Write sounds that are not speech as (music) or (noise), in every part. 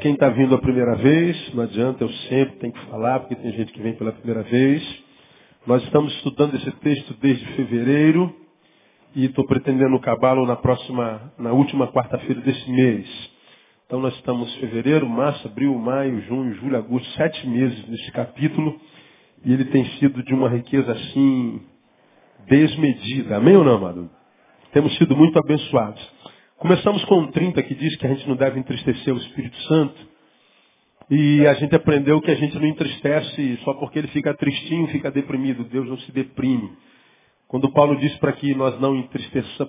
quem está vindo a primeira vez, não adianta, eu sempre tenho que falar, porque tem gente que vem pela primeira vez. Nós estamos estudando esse texto desde fevereiro e estou pretendendo acabá-lo na próxima, na última quarta-feira desse mês. Então nós estamos fevereiro, março, abril, maio, junho, julho, agosto, sete meses nesse capítulo e ele tem sido de uma riqueza assim desmedida. Amém ou não, amado? Temos sido muito abençoados. Começamos com um 30 que diz que a gente não deve entristecer o Espírito Santo. E a gente aprendeu que a gente não entristece só porque ele fica tristinho, fica deprimido. Deus não se deprime. Quando Paulo diz para que nós não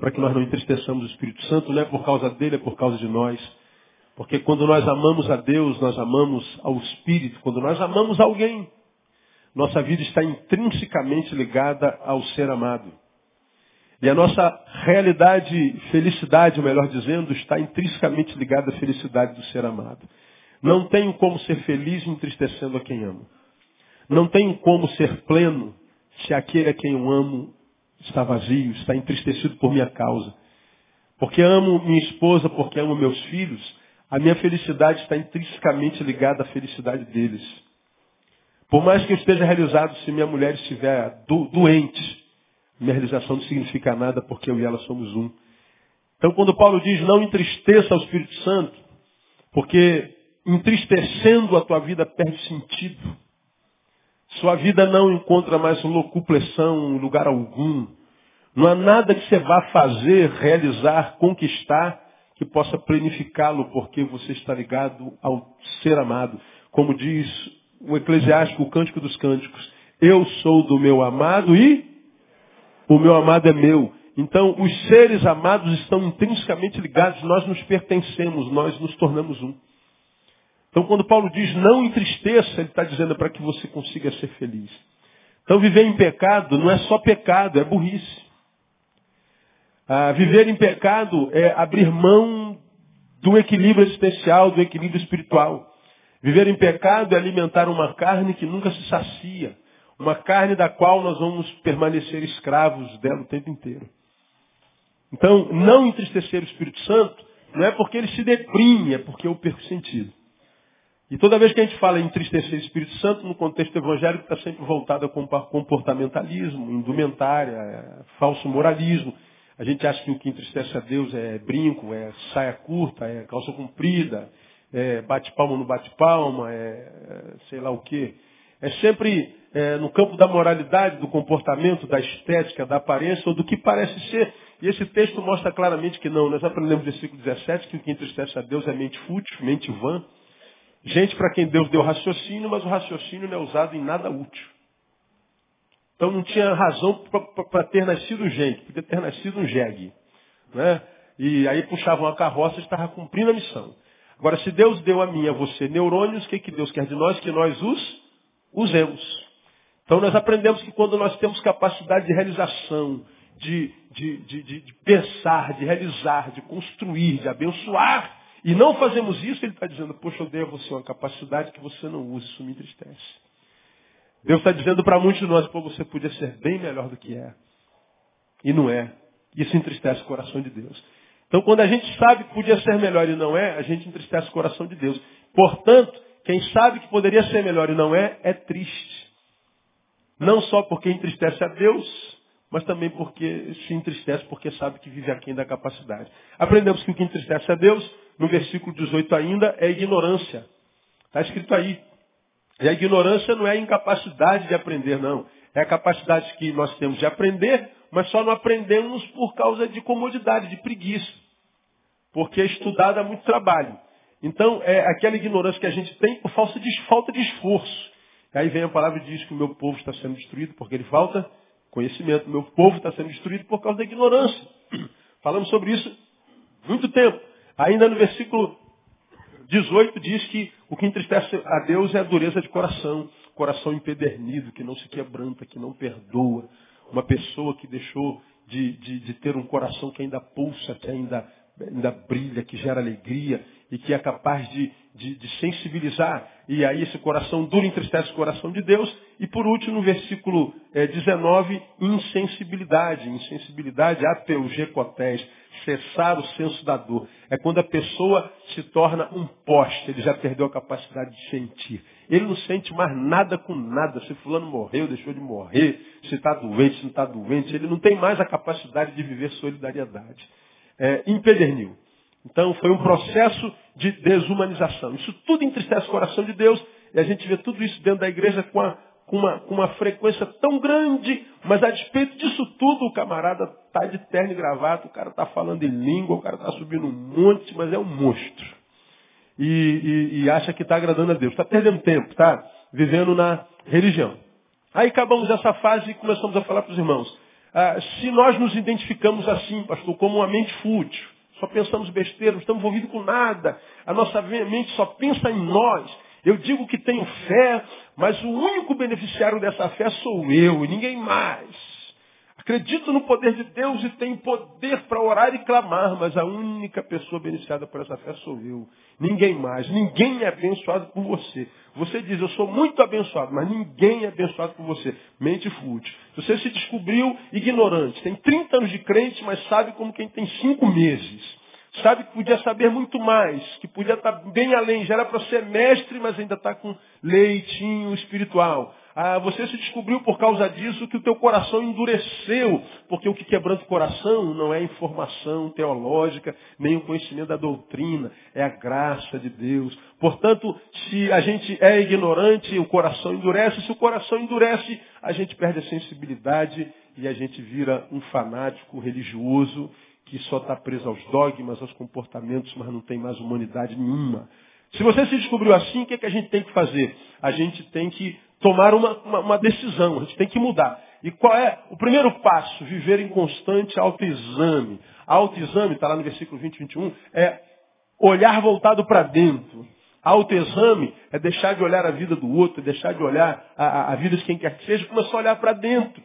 para que nós não entristeçamos o Espírito Santo, não é por causa dele, é por causa de nós. Porque quando nós amamos a Deus, nós amamos ao Espírito. Quando nós amamos alguém, nossa vida está intrinsecamente ligada ao ser amado. E a nossa realidade, felicidade, melhor dizendo, está intrinsecamente ligada à felicidade do ser amado. Não tenho como ser feliz entristecendo a quem amo. Não tenho como ser pleno se aquele a quem eu amo está vazio, está entristecido por minha causa. Porque amo minha esposa, porque amo meus filhos, a minha felicidade está intrinsecamente ligada à felicidade deles. Por mais que eu esteja realizado se minha mulher estiver do, doente, minha realização não significa nada porque eu e ela somos um. Então, quando Paulo diz não entristeça o Espírito Santo, porque entristecendo a tua vida perde sentido. Sua vida não encontra mais locuplessão em lugar algum. Não há nada que você vá fazer, realizar, conquistar que possa planificá-lo, porque você está ligado ao ser amado. Como diz o Eclesiástico, o Cântico dos Cânticos. Eu sou do meu amado e o meu amado é meu. Então, os seres amados estão intrinsecamente ligados, nós nos pertencemos, nós nos tornamos um. Então, quando Paulo diz não entristeça, ele está dizendo para que você consiga ser feliz. Então, viver em pecado não é só pecado, é burrice. Ah, viver em pecado é abrir mão do equilíbrio existencial, do equilíbrio espiritual. Viver em pecado é alimentar uma carne que nunca se sacia. Uma carne da qual nós vamos permanecer escravos dela o tempo inteiro. Então, não entristecer o Espírito Santo não é porque ele se deprime, é porque eu perco sentido. E toda vez que a gente fala em entristecer o Espírito Santo, no contexto evangélico, está sempre voltado a comportamentalismo, indumentária, falso moralismo. A gente acha que o que entristece a Deus é brinco, é saia curta, é calça comprida, é bate palma no bate palma, é, é sei lá o quê. É sempre é, no campo da moralidade, do comportamento, da estética, da aparência ou do que parece ser. E esse texto mostra claramente que não. Nós aprendemos no versículo 17 que o que entristece a Deus é mente fútil, mente vã. Gente para quem Deus deu raciocínio, mas o raciocínio não é usado em nada útil. Então não tinha razão para ter nascido gente, podia ter nascido um jegue. Né? E aí puxavam a carroça e estava cumprindo a missão. Agora, se Deus deu a mim e a você neurônios, o que, que Deus quer de nós? Que nós os usemos. Então nós aprendemos que quando nós temos capacidade de realização, de, de, de, de, pensar, de realizar, de construir, de abençoar, e não fazemos isso, ele está dizendo, poxa, eu dei a você uma capacidade que você não usa, isso me entristece. Deus está dizendo para muitos de nós, pô, você podia ser bem melhor do que é. E não é. Isso entristece o coração de Deus. Então, quando a gente sabe que podia ser melhor e não é, a gente entristece o coração de Deus. Portanto, quem sabe que poderia ser melhor e não é, é triste. Não só porque entristece a Deus, mas também porque se entristece porque sabe que vive aquém da capacidade. Aprendemos que o que entristece a Deus, no versículo 18 ainda, é ignorância. Está escrito aí. E a ignorância não é a incapacidade de aprender, não. É a capacidade que nós temos de aprender, mas só não aprendemos por causa de comodidade, de preguiça. Porque estudar dá muito trabalho. Então, é aquela ignorância que a gente tem por falta de, falta de esforço. Aí vem a palavra e diz que o meu povo está sendo destruído porque ele falta conhecimento. O meu povo está sendo destruído por causa da ignorância. (clears throat) Falamos sobre isso muito tempo. Ainda no versículo 18 diz que o que entristece a Deus é a dureza de coração. Coração empedernido, que não se quebranta, que não perdoa. Uma pessoa que deixou de, de, de ter um coração que ainda pulsa, que ainda ainda brilha, que gera alegria e que é capaz de, de, de, sensibilizar. E aí esse coração duro entristece o coração de Deus. E por último, no versículo é, 19, insensibilidade. Insensibilidade, apeugecotés, cessar o senso da dor. É quando a pessoa se torna um poste, ele já perdeu a capacidade de sentir. Ele não sente mais nada com nada. Se fulano morreu, deixou de morrer, se está doente, se não está doente, ele não tem mais a capacidade de viver solidariedade. É, empederniu. Então foi um processo de desumanização. Isso tudo entristece o coração de Deus e a gente vê tudo isso dentro da igreja com, a, com, uma, com uma, frequência tão grande, mas a despeito disso tudo, o camarada está de terno e gravata, o cara está falando em língua, o cara está subindo um monte, mas é um monstro. E, e, e acha que está agradando a Deus. Está perdendo tempo, está vivendo na religião. Aí acabamos essa fase e começamos a falar para os irmãos. Ah, se nós nos identificamos assim, pastor, como uma mente fútil, só pensamos besteira, não estamos envolvidos com nada. A nossa mente só pensa em nós. Eu digo que tenho fé, mas o único beneficiário dessa fé sou eu e ninguém mais. Acredito no poder de Deus e tenho poder para orar e clamar, mas a única pessoa beneficiada por essa fé sou eu. Ninguém mais. Ninguém é abençoado por você. Você diz, eu sou muito abençoado, mas ninguém é abençoado por você. Mente fútil. Você se descobriu ignorante. Tem 30 anos de crente, mas sabe como quem tem 5 meses. Sabe que podia saber muito mais, que podia estar bem além. Já era para ser mestre, mas ainda está com leitinho espiritual. Ah, você se descobriu por causa disso que o teu coração endureceu, porque o que quebranta o coração não é informação teológica, nem o conhecimento da doutrina, é a graça de Deus. Portanto, se a gente é ignorante, o coração endurece. Se o coração endurece, a gente perde a sensibilidade e a gente vira um fanático religioso que só está preso aos dogmas, aos comportamentos, mas não tem mais humanidade nenhuma. Se você se descobriu assim, o que, é que a gente tem que fazer? A gente tem que tomar uma, uma, uma decisão, a gente tem que mudar. E qual é o primeiro passo? Viver em constante autoexame. Autoexame, está lá no versículo 20 e 21, é olhar voltado para dentro. Autoexame é deixar de olhar a vida do outro, é deixar de olhar a, a vida de quem quer que seja, começar a olhar para dentro.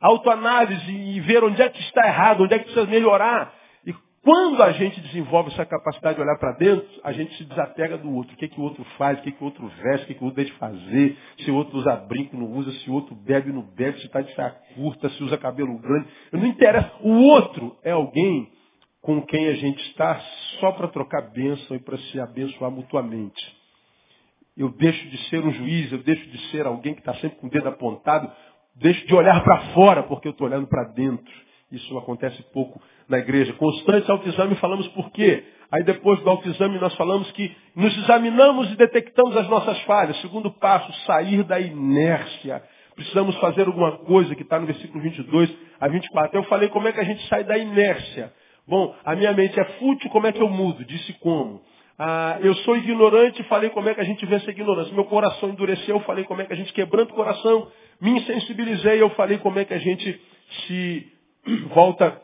Autoanálise e ver onde é que está errado, onde é que precisa melhorar. Quando a gente desenvolve essa capacidade de olhar para dentro, a gente se desapega do outro. O que, é que o outro faz, o que, é que o outro veste, o que, é que o outro deixa de fazer, se o outro usa brinco, não usa, se o outro bebe, não bebe, se está de saia curta, se usa cabelo grande. Não interessa. O outro é alguém com quem a gente está só para trocar bênção e para se abençoar mutuamente. Eu deixo de ser um juiz, eu deixo de ser alguém que está sempre com o dedo apontado, deixo de olhar para fora porque eu estou olhando para dentro. Isso acontece pouco na igreja. Constante autoexame, falamos por quê? Aí depois do autoexame nós falamos que nos examinamos e detectamos as nossas falhas. Segundo passo, sair da inércia. Precisamos fazer alguma coisa que está no versículo 22 a 24. Eu falei como é que a gente sai da inércia. Bom, a minha mente é fútil, como é que eu mudo? Disse como. Ah, eu sou ignorante, falei como é que a gente vence a ignorância. Meu coração endureceu, falei como é que a gente quebranta o coração. Me insensibilizei, eu falei como é que a gente se (clears throat) volta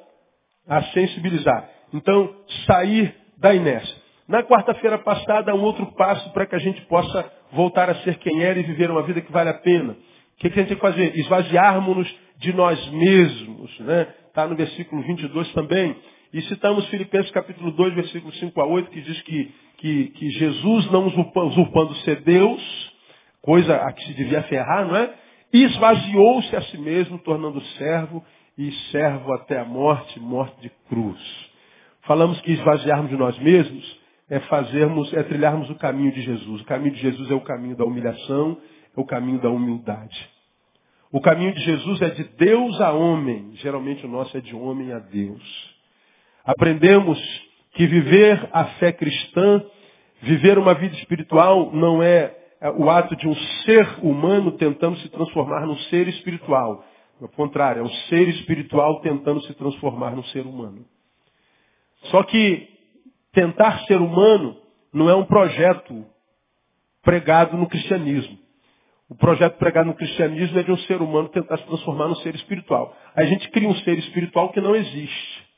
a sensibilizar. Então, sair da inércia. Na quarta-feira passada, um outro passo para que a gente possa voltar a ser quem era e viver uma vida que vale a pena. O que, a gente tem que fazer? Esvaziarmos-nos de nós mesmos. Está né? Tá no versículo 22 também. E citamos Filipenses capítulo 2, versículo 5 a 8, que diz que, que, que Jesus, não usurpando ser Deus, coisa a que se devia ferrar, não é? Esvaziou-se a si mesmo, tornando servo e servo até a morte, morte de cruz. Falamos que esvaziarmos de nós mesmos é fazermos, é trilharmos o caminho de Jesus. O caminho de Jesus é o caminho da humilhação, é o caminho da humildade. O caminho de Jesus é de Deus a homem. Geralmente o nosso é de homem a Deus. Aprendemos que viver a fé cristã, viver uma vida espiritual, não é o ato de um ser humano tentando se transformar num ser espiritual. Ao contrário, é um ser espiritual tentando se transformar num ser humano. Só que tentar ser humano não é um projeto pregado no cristianismo. O projeto pregado no cristianismo é de um ser humano tentar se transformar num ser espiritual. A gente cria um ser espiritual que não existe.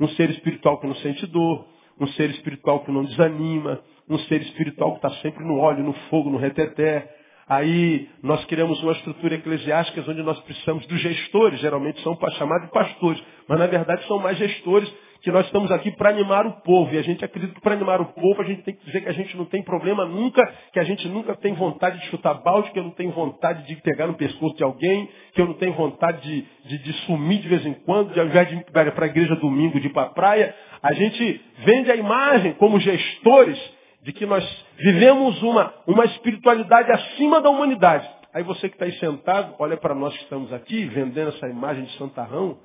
Um ser espiritual que não sente dor, um ser espiritual que não desanima, um ser espiritual que está sempre no óleo, no fogo, no reteté, Aí nós criamos uma estrutura eclesiástica onde nós precisamos dos gestores, geralmente são chamados de pastores, mas na verdade são mais gestores que nós estamos aqui para animar o povo. E a gente acredita que para animar o povo a gente tem que dizer que a gente não tem problema nunca, que a gente nunca tem vontade de chutar balde, que eu não tenho vontade de pegar no pescoço de alguém, que eu não tenho vontade de, de, de sumir de vez em quando, de ao invés de ir para a igreja domingo, de ir para a praia. A gente vende a imagem como gestores de que nós vivemos uma, uma espiritualidade acima da humanidade. Aí você que está aí sentado, olha para nós que estamos aqui, vendendo essa imagem de santarrão,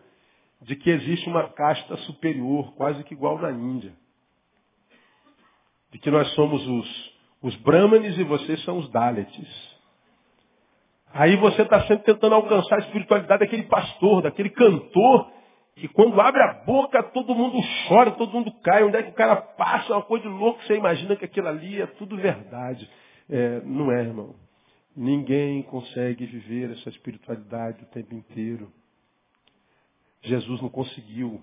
de que existe uma casta superior, quase que igual na Índia. De que nós somos os, os brahmanes e vocês são os dalits. Aí você está sempre tentando alcançar a espiritualidade daquele pastor, daquele cantor, que quando abre a boca todo mundo chora, todo mundo cai. Onde é que o cara passa? Uma coisa de louco, você imagina que aquilo ali é tudo verdade. É, não é, irmão. Ninguém consegue viver essa espiritualidade o tempo inteiro. Jesus não conseguiu.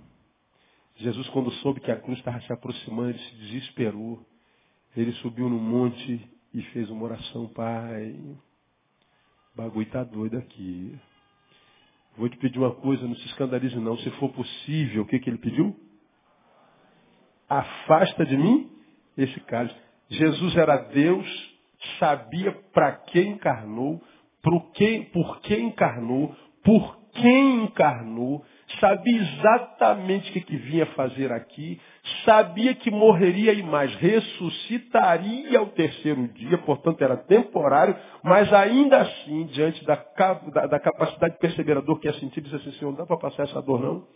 Jesus, quando soube que a cruz estava se aproximando, ele se desesperou. Ele subiu no monte e fez uma oração, Pai. O bagulho está doido aqui. Vou te pedir uma coisa, não se escandalize não. Se for possível, o que, que ele pediu? Afasta de mim esse cálice. Jesus era Deus, sabia para que encarnou, por que, por que encarnou, por quem encarnou, sabia exatamente o que, que vinha fazer aqui, sabia que morreria e mais ressuscitaria ao terceiro dia, portanto era temporário, mas ainda assim, diante da, da, da capacidade dor que ia sentir, disse assim, Senhor, não dá para passar essa dor não?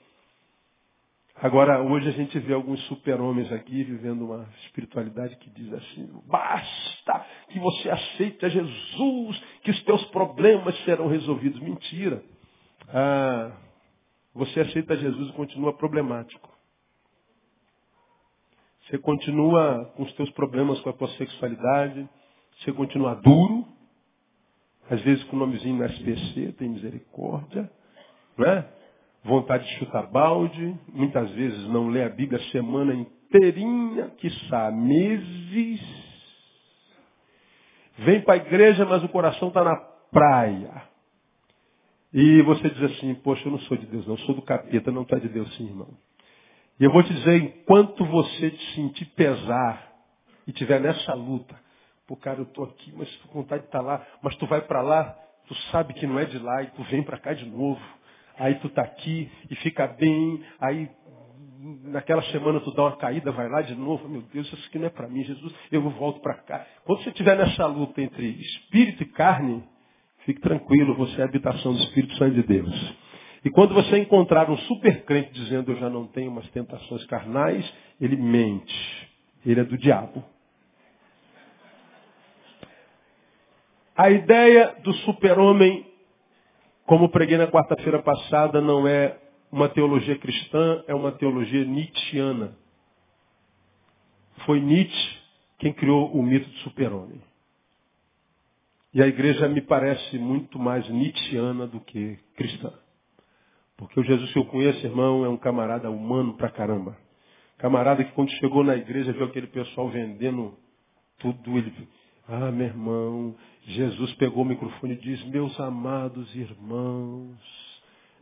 Agora, hoje a gente vê alguns super-homens aqui vivendo uma espiritualidade que diz assim, basta que você aceite a Jesus, que os teus problemas serão resolvidos. Mentira. Ah, você aceita Jesus e continua problemático. Você continua com os teus problemas com a tua sexualidade, você continua duro, às vezes com o nomezinho no SPC, tem misericórdia, não é? Vontade de chutar balde, muitas vezes não lê a Bíblia a semana inteirinha, quiçá meses. Vem para a igreja, mas o coração está na praia. E você diz assim, poxa, eu não sou de Deus, não, eu sou do capeta, não está de Deus sim, irmão. E eu vou te dizer, enquanto você te sentir pesar e tiver nessa luta, pô, cara, eu estou aqui, mas com vontade de estar tá lá, mas tu vai para lá, tu sabe que não é de lá e tu vem para cá de novo. Aí tu está aqui e fica bem, aí naquela semana tu dá uma caída, vai lá de novo, meu Deus, isso aqui não é para mim, Jesus, eu volto para cá. Quando você estiver nessa luta entre espírito e carne, Fique tranquilo, você é a habitação do Espírito Santo de Deus. E quando você encontrar um super crente dizendo eu já não tenho umas tentações carnais, ele mente. Ele é do diabo. A ideia do super-homem, como preguei na quarta-feira passada, não é uma teologia cristã, é uma teologia nietzschiana. Foi Nietzsche quem criou o mito do super-homem. E a igreja me parece muito mais nietzschiana do que cristã. Porque o Jesus que eu conheço, irmão, é um camarada humano pra caramba. Camarada que quando chegou na igreja viu aquele pessoal vendendo tudo. Ele, ah, meu irmão, Jesus pegou o microfone e diz, meus amados irmãos,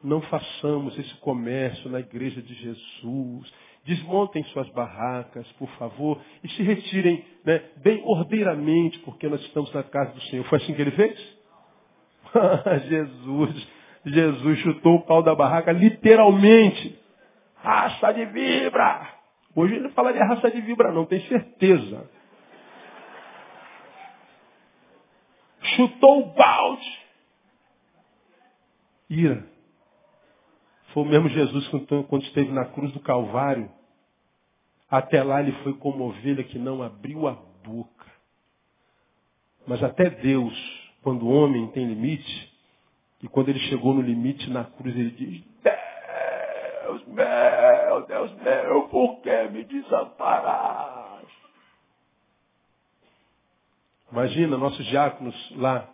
não façamos esse comércio na igreja de Jesus. Desmontem suas barracas, por favor, e se retirem né, bem ordeiramente, porque nós estamos na casa do Senhor. Foi assim que ele fez? (laughs) Jesus, Jesus chutou o pau da barraca literalmente. Raça de vibra! Hoje ele falaria raça de vibra, não, tem certeza. Chutou o balde. Ira. Foi o mesmo Jesus quando esteve na cruz do Calvário. Até lá ele foi como ovelha que não abriu a boca. Mas até Deus, quando o homem tem limite, e quando ele chegou no limite na cruz, ele diz, Deus meu, Deus meu, por que me desamparaste? Imagina nossos diáconos lá,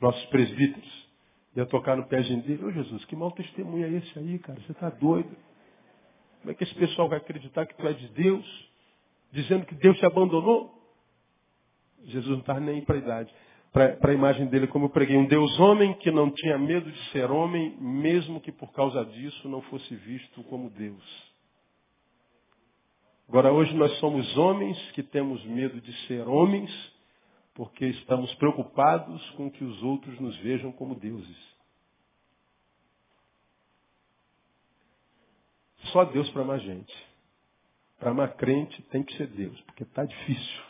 nossos presbíteros, ia tocar no pé dele. Ô Jesus, que mau testemunho é esse aí, cara? Você está doido? Como é que esse pessoal vai acreditar que tu é de Deus? Dizendo que Deus te abandonou? Jesus não estava nem para a idade. Para a imagem dele, como eu preguei, um Deus homem que não tinha medo de ser homem, mesmo que por causa disso não fosse visto como Deus. Agora, hoje nós somos homens que temos medo de ser homens, porque estamos preocupados com que os outros nos vejam como deuses. Só Deus para amar gente. Para amar crente tem que ser Deus, porque está difícil.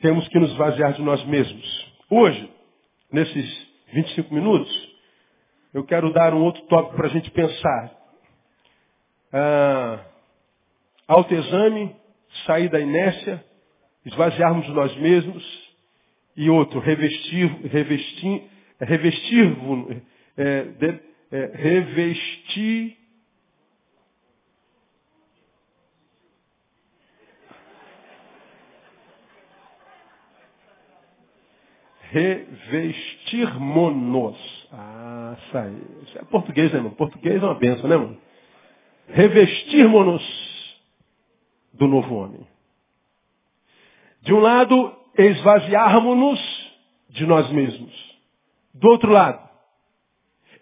Temos que nos vaziar de nós mesmos. Hoje, nesses 25 minutos, eu quero dar um outro tópico para a gente pensar. Ah, autoexame, sair da inércia, esvaziarmos de nós mesmos. E outro, revestir, revestir, revestir, é, é, revestir revestirmonos. Ah, saiu. Isso é português, né, irmão? Português é uma benção, né, irmão? Revestirmonos do novo homem. De um lado, esvaziarmos-nos de nós mesmos. Do outro lado,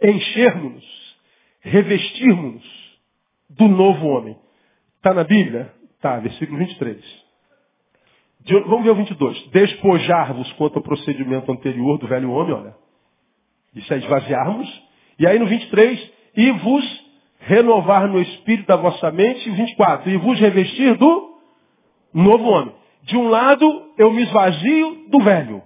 enchermos-nos, revestirmos-nos do novo homem. Está na Bíblia? Tá, versículo 23. De, vamos ver o 22. Despojar-vos quanto ao procedimento anterior do velho homem, olha. Isso é esvaziarmos. E aí no 23, e vos renovar no espírito da vossa mente. E 24, e vos revestir do novo homem. De um lado, eu me esvazio do velho.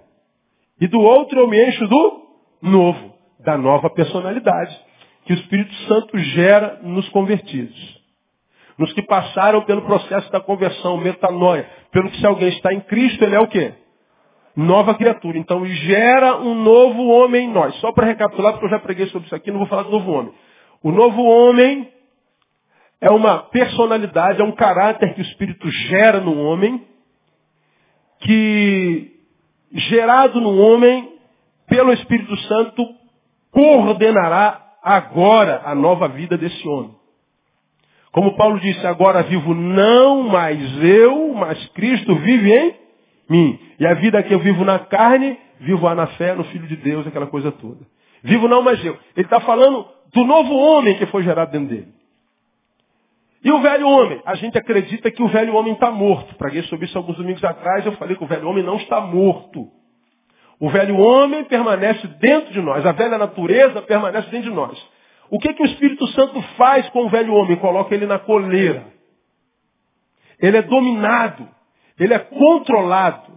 E do outro, eu me encho do novo, da nova personalidade que o Espírito Santo gera nos convertidos. Nos que passaram pelo processo da conversão, metanoia. Pelo que se alguém está em Cristo, ele é o quê? Nova criatura. Então gera um novo homem em nós. Só para recapitular, porque eu já preguei sobre isso aqui, não vou falar do novo homem. O novo homem é uma personalidade, é um caráter que o Espírito gera no homem, que gerado no homem pelo Espírito Santo coordenará agora a nova vida desse homem. Como Paulo disse, agora vivo não mais eu, mas Cristo vive em mim. E a vida que eu vivo na carne, vivo na fé, no Filho de Deus, aquela coisa toda. Vivo não mais eu. Ele está falando do novo homem que foi gerado dentro dele. E o velho homem? A gente acredita que o velho homem está morto. Praguei sobre isso alguns domingos atrás, eu falei que o velho homem não está morto. O velho homem permanece dentro de nós, a velha natureza permanece dentro de nós. O que, que o Espírito Santo faz com o velho homem? Coloca ele na coleira. Ele é dominado. Ele é controlado.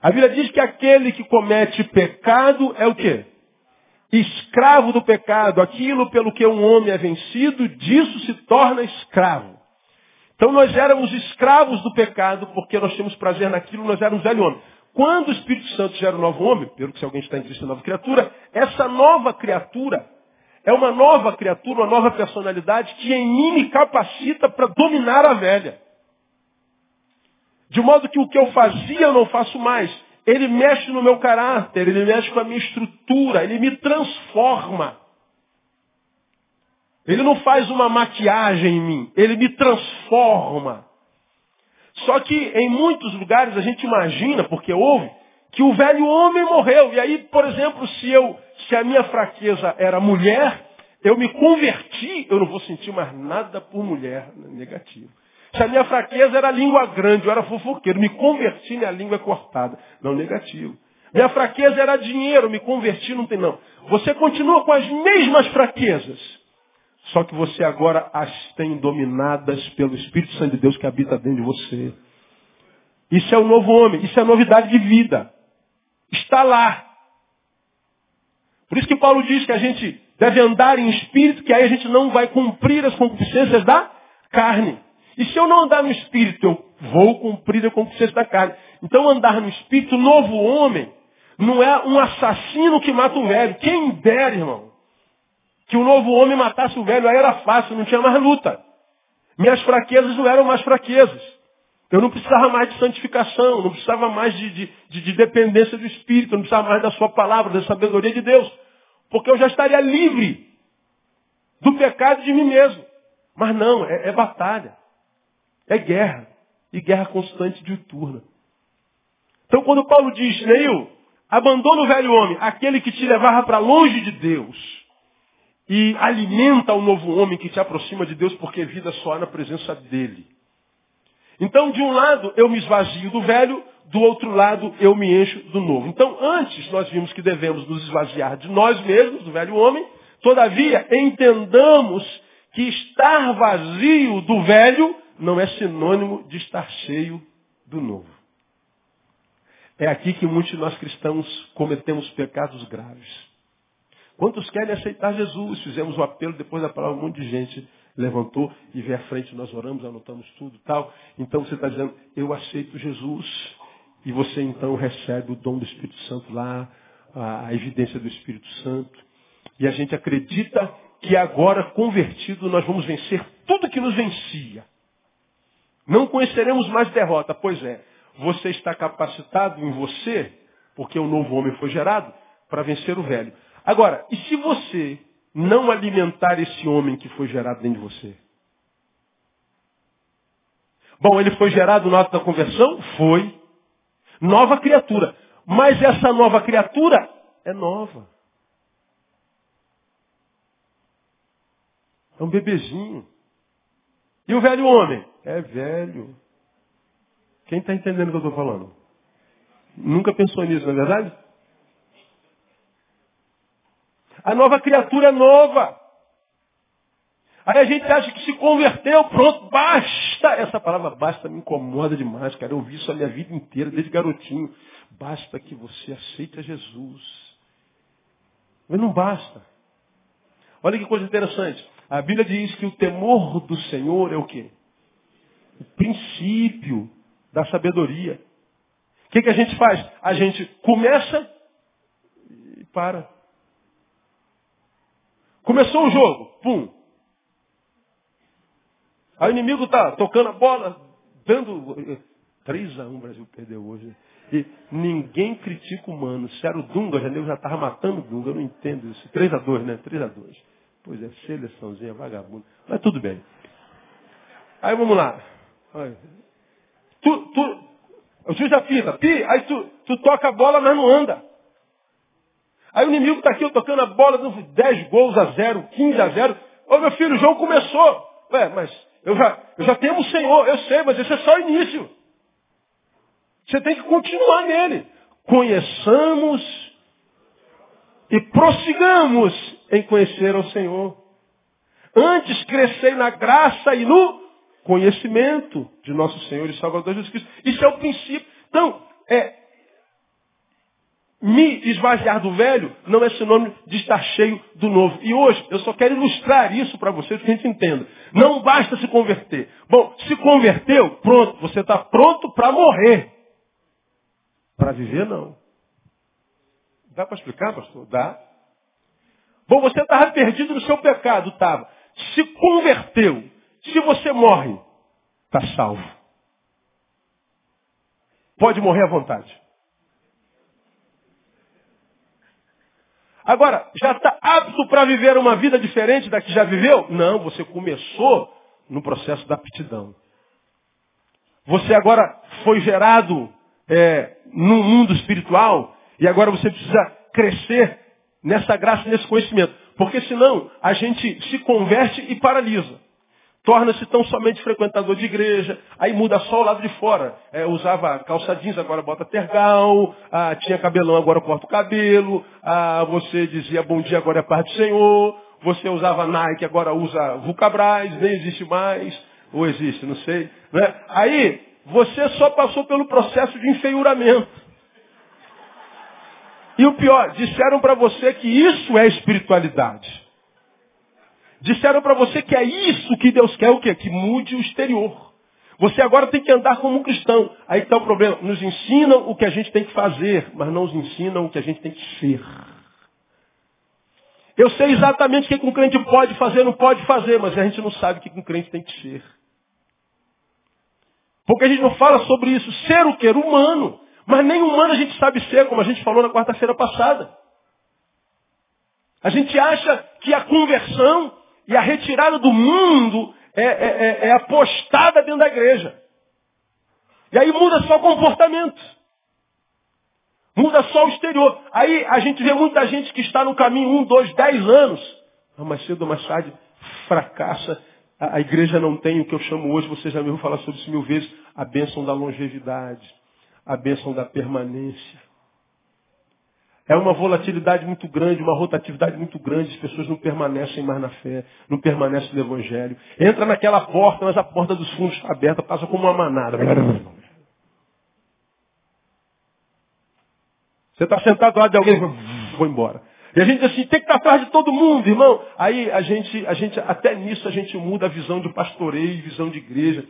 A Bíblia diz que aquele que comete pecado é o quê? Escravo do pecado. Aquilo pelo que um homem é vencido, disso se torna escravo. Então nós éramos escravos do pecado porque nós tínhamos prazer naquilo, nós éramos velho homem. Quando o Espírito Santo gera um novo homem, pelo que se alguém está em Cristo é nova criatura, essa nova criatura é uma nova criatura, uma nova personalidade que em mim me capacita para dominar a velha. De modo que o que eu fazia eu não faço mais. Ele mexe no meu caráter, ele mexe com a minha estrutura, ele me transforma. Ele não faz uma maquiagem em mim, ele me transforma. Só que em muitos lugares a gente imagina, porque houve, que o velho homem morreu. E aí, por exemplo, se eu se a minha fraqueza era mulher, eu me converti, eu não vou sentir mais nada por mulher negativo. Se a minha fraqueza era língua grande, eu era fofoqueiro, me converti, minha língua é cortada. Não negativo. Minha fraqueza era dinheiro, me converti, não tem não. Você continua com as mesmas fraquezas. Só que você agora as tem dominadas pelo Espírito Santo de Deus que habita dentro de você. Isso é o novo homem, isso é novidade de vida. Está lá. Por isso que Paulo diz que a gente deve andar em espírito, que aí a gente não vai cumprir as concupiscências da carne. E se eu não andar no espírito, eu vou cumprir a concupiscência da carne. Então andar no espírito, novo homem, não é um assassino que mata o velho. Quem dera, irmão, que o novo homem matasse o velho, aí era fácil, não tinha mais luta. Minhas fraquezas não eram mais fraquezas. Eu não precisava mais de santificação, não precisava mais de, de, de, de dependência do Espírito, não precisava mais da sua palavra, da sabedoria de Deus. Porque eu já estaria livre do pecado de mim mesmo. Mas não, é, é batalha. É guerra. E guerra constante de turno. Então quando Paulo diz, Neil, abandona o velho homem, aquele que te levava para longe de Deus, e alimenta o novo homem que te aproxima de Deus, porque vida só há na presença dele. Então, de um lado, eu me esvazio do velho, do outro lado, eu me encho do novo. Então, antes, nós vimos que devemos nos esvaziar de nós mesmos, do velho homem. Todavia, entendamos que estar vazio do velho não é sinônimo de estar cheio do novo. É aqui que muitos de nós cristãos cometemos pecados graves. Quantos querem aceitar Jesus? Fizemos o apelo, depois da palavra, um monte de gente levantou e veio à frente, nós oramos, anotamos tudo tal. Então você está dizendo, eu aceito Jesus. E você então recebe o dom do Espírito Santo lá, a, a evidência do Espírito Santo. E a gente acredita que agora, convertido, nós vamos vencer tudo que nos vencia. Não conheceremos mais derrota. Pois é, você está capacitado em você, porque o novo homem foi gerado, para vencer o velho. Agora, e se você não alimentar esse homem que foi gerado dentro de você? Bom, ele foi gerado no ato da conversão? Foi. Nova criatura. Mas essa nova criatura é nova. É um bebezinho. E o velho homem? É velho. Quem está entendendo o que eu estou falando? Nunca pensou nisso, não é verdade? A nova criatura é nova. Aí a gente acha que se converteu, pronto, basta. Essa palavra basta me incomoda demais, cara. Eu ouvi isso a minha vida inteira, desde garotinho. Basta que você aceite a Jesus. Mas não basta. Olha que coisa interessante. A Bíblia diz que o temor do Senhor é o quê? O princípio da sabedoria. O que, que a gente faz? A gente começa e para. Começou o jogo, pum. Aí o inimigo está tocando a bola, dando. 3 a 1 o Brasil perdeu hoje. E ninguém critica o humano. Se era o Dunga, Janeiro já estava matando o Dunga. Eu não entendo isso. 3 a 2 né? 3 a 2 Pois é, seleçãozinha, vagabundo. Mas tudo bem. Aí vamos lá. Tu, tu, o juiz apita, pi, aí tu, tu toca a bola, mas não anda. Aí o inimigo está aqui, tocando a bola, 10 gols a 0, 15 a 0. Ô meu filho, o jogo começou. Ué, mas eu já, eu já um Senhor, eu sei, mas esse é só o início. Você tem que continuar nele. Conheçamos e prossigamos em conhecer ao Senhor. Antes crescei na graça e no conhecimento de nosso Senhor e Salvador Jesus Cristo. Isso é o princípio. Então, é, me esvaziar do velho não é sinônimo de estar cheio do novo. E hoje eu só quero ilustrar isso para vocês, que a gente entenda. Não basta se converter. Bom, se converteu, pronto, você está pronto para morrer. Para viver, não. Dá para explicar, pastor? Dá. Bom, você estava perdido no seu pecado, estava. Se converteu. Se você morre, está salvo. Pode morrer à vontade. Agora, já está apto para viver uma vida diferente da que já viveu? Não, você começou no processo da aptidão. Você agora foi gerado é, no mundo espiritual e agora você precisa crescer nessa graça, nesse conhecimento. Porque senão a gente se converte e paralisa torna-se tão somente frequentador de igreja, aí muda só o lado de fora. É, usava calça jeans, agora bota tergal, ah, tinha cabelão, agora corta o cabelo, ah, você dizia bom dia, agora é paz do Senhor, você usava Nike, agora usa Vulcabras, nem existe mais, ou existe, não sei. Né? Aí, você só passou pelo processo de enfeiuramento. E o pior, disseram para você que isso é espiritualidade. Disseram para você que é isso que Deus quer, o quê? Que mude o exterior. Você agora tem que andar como um cristão. Aí está o problema. Nos ensinam o que a gente tem que fazer, mas não nos ensinam o que a gente tem que ser. Eu sei exatamente o que um crente pode fazer, não pode fazer, mas a gente não sabe o que um crente tem que ser. Porque a gente não fala sobre isso. Ser o que? Humano. Mas nem humano a gente sabe ser, como a gente falou na quarta-feira passada. A gente acha que a conversão e a retirada do mundo é, é, é, é apostada dentro da igreja. E aí muda só o comportamento. Muda só o exterior. Aí a gente vê muita gente que está no caminho um, dois, dez anos. Mais cedo ou mais tarde fracassa a, a igreja não tem o que eu chamo hoje, você já me ouviu falar sobre isso mil vezes, a bênção da longevidade, a bênção da permanência. É uma volatilidade muito grande, uma rotatividade muito grande, as pessoas não permanecem mais na fé, não permanecem no Evangelho. Entra naquela porta, mas a porta dos fundos está aberta, passa como uma manada. Você está sentado do lado de alguém, vou embora. E a gente diz assim, tem que estar atrás de todo mundo, irmão. Aí a gente, a gente, até nisso a gente muda a visão de pastoreio, visão de igreja.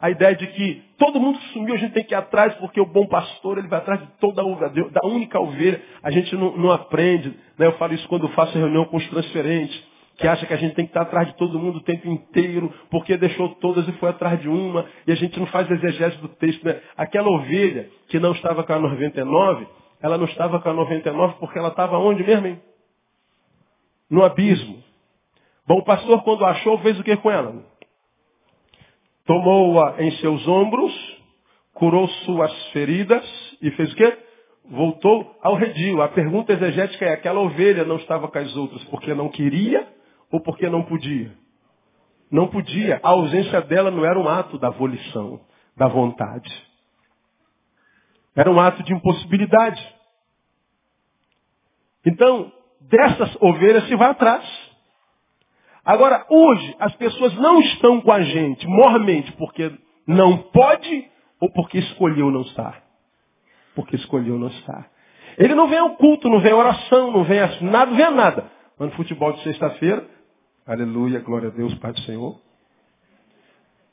A ideia de que todo mundo sumiu, a gente tem que ir atrás, porque o bom pastor, ele vai atrás de toda a ovelha, da única ovelha. A gente não, não aprende. Né? Eu falo isso quando faço reunião com os transferentes, que acha que a gente tem que estar atrás de todo mundo o tempo inteiro, porque deixou todas e foi atrás de uma, e a gente não faz exegese do texto. Né? Aquela ovelha que não estava com a 99, ela não estava com a 99 porque ela estava onde mesmo, hein? No abismo. Bom, o pastor, quando achou, fez o que com ela? Tomou-a em seus ombros, curou suas feridas e fez o quê? Voltou ao redil. A pergunta exegética é, aquela ovelha não estava com as outras porque não queria ou porque não podia? Não podia. A ausência dela não era um ato da volição, da vontade. Era um ato de impossibilidade. Então, dessas ovelhas se vai atrás. Agora, hoje, as pessoas não estão com a gente mormente porque não pode ou porque escolheu não estar. Porque escolheu não estar. Ele não vem ao culto, não vem à oração, não vem a nada, não vem a nada. Mas no futebol de sexta-feira, aleluia, glória a Deus, Pai do Senhor.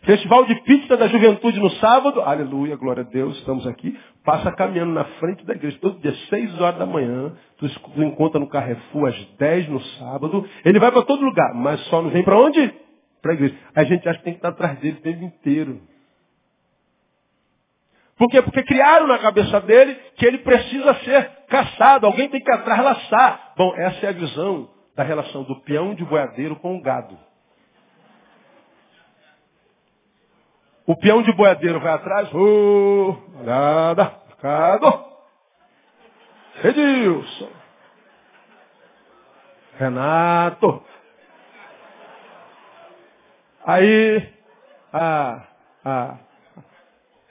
Festival de pizza da juventude no sábado, aleluia, glória a Deus, estamos aqui. Passa caminhando na frente da igreja todo dia, 6 horas da manhã. Tu encontra no Carrefour às 10 no sábado. Ele vai para todo lugar, mas só não vem para onde? Para a igreja. A gente acha que tem que estar atrás dele o tempo inteiro. Por quê? Porque criaram na cabeça dele que ele precisa ser caçado. Alguém tem que atrás laçar. Bom, essa é a visão da relação do peão de boiadeiro com o gado. O peão de boiadeiro vai atrás, oh, nada, Cado. Edilson. Renato. Aí, a, a,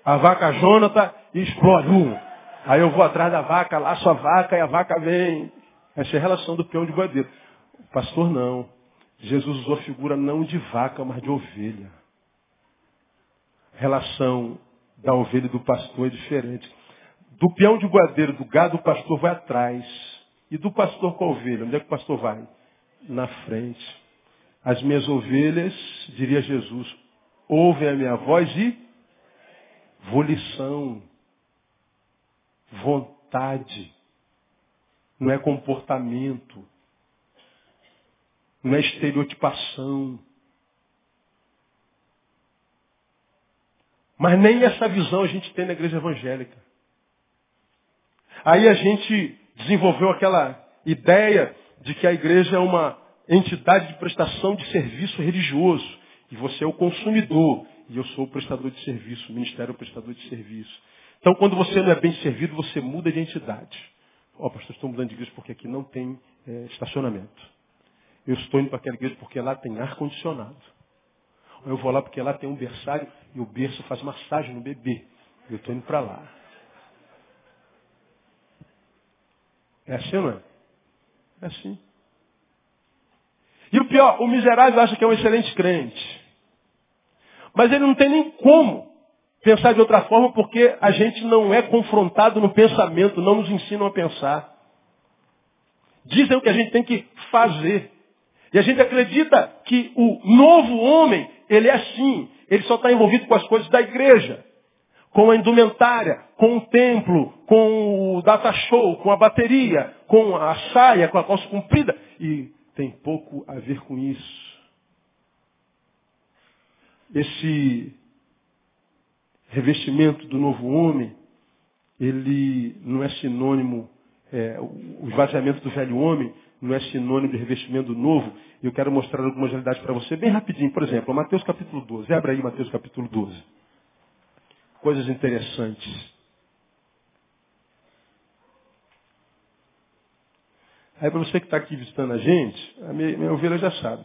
a vaca Jonathan explode. Aí eu vou atrás da vaca, laço a vaca e a vaca vem. Essa é a relação do peão de boiadeiro. O pastor não. Jesus usou figura não de vaca, mas de ovelha relação da ovelha e do pastor é diferente. Do peão de boadeiro, do gado, o pastor vai atrás. E do pastor com a ovelha, onde é que o pastor vai? Na frente. As minhas ovelhas, diria Jesus, ouvem a minha voz e volição, vontade. Não é comportamento. Não é estereotipação. Mas nem essa visão a gente tem na igreja evangélica. Aí a gente desenvolveu aquela ideia de que a igreja é uma entidade de prestação de serviço religioso. E você é o consumidor. E eu sou o prestador de serviço. O ministério é o prestador de serviço. Então, quando você não é bem servido, você muda de entidade. Ó, oh, pastor, estou mudando de igreja porque aqui não tem é, estacionamento. Eu estou indo para aquela igreja porque lá tem ar-condicionado. Eu vou lá porque lá tem um berçário e o berço faz massagem no bebê. Eu estou indo para lá. É assim não é? É assim. E o pior, o miserável acha que é um excelente crente. Mas ele não tem nem como pensar de outra forma porque a gente não é confrontado no pensamento, não nos ensinam a pensar. Dizem o que a gente tem que fazer. E a gente acredita que o novo homem ele é assim. Ele só está envolvido com as coisas da igreja. Com a indumentária, com o templo, com o data show, com a bateria, com a saia, com a calça comprida. E tem pouco a ver com isso. Esse revestimento do novo homem, ele não é sinônimo, é, o esvaziamento do velho homem não é sinônimo de revestimento novo. Eu quero mostrar algumas realidades para você bem rapidinho. Por exemplo, Mateus capítulo 12. Abre aí Mateus capítulo 12. Coisas interessantes. Aí para você que está aqui visitando a gente, a minha, minha ovelha já sabe.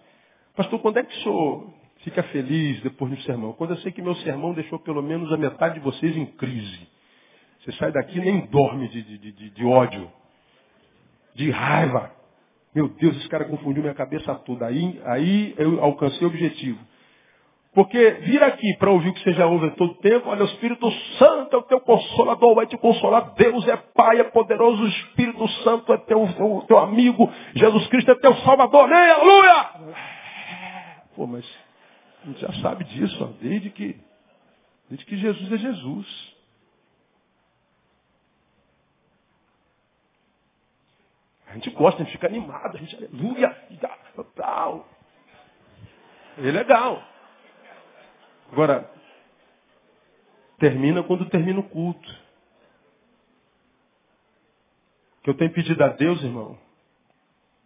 Pastor, quando é que o senhor fica feliz depois do sermão. Quando eu sei que meu sermão deixou pelo menos a metade de vocês em crise. Você sai daqui nem dorme de, de, de, de ódio, de raiva. Meu Deus, esse cara confundiu minha cabeça toda. Aí, aí eu alcancei o objetivo. Porque vir aqui para ouvir o que você já ouve todo tempo, olha, o Espírito Santo é o teu consolador, vai te consolar. Deus é Pai, é poderoso, o Espírito Santo é teu, teu, teu amigo, Jesus Cristo é teu Salvador, amém, aleluia! Pô, mas a gente já sabe disso, ó, desde que, desde que Jesus é Jesus. Gente gosta, a gente fica animado, a gente aleluia, tal. É legal. Agora, termina quando termina o culto. O que eu tenho pedido a Deus, irmão,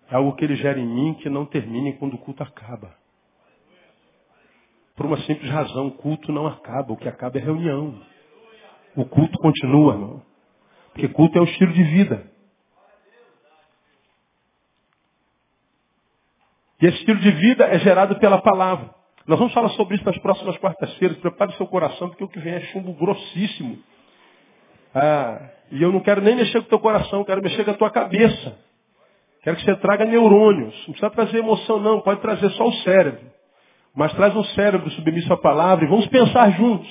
é algo que Ele gera em mim que não termine quando o culto acaba. Por uma simples razão, o culto não acaba, o que acaba é reunião. O culto continua, irmão. Porque culto é o estilo de vida. E esse estilo de vida é gerado pela palavra. Nós vamos falar sobre isso nas próximas quartas-feiras. Prepare seu coração, porque o que vem é chumbo grossíssimo. Ah, e eu não quero nem mexer com o teu coração, quero mexer com a tua cabeça. Quero que você traga neurônios. Não precisa trazer emoção, não. Pode trazer só o cérebro. Mas traz um cérebro submisso à palavra e vamos pensar juntos.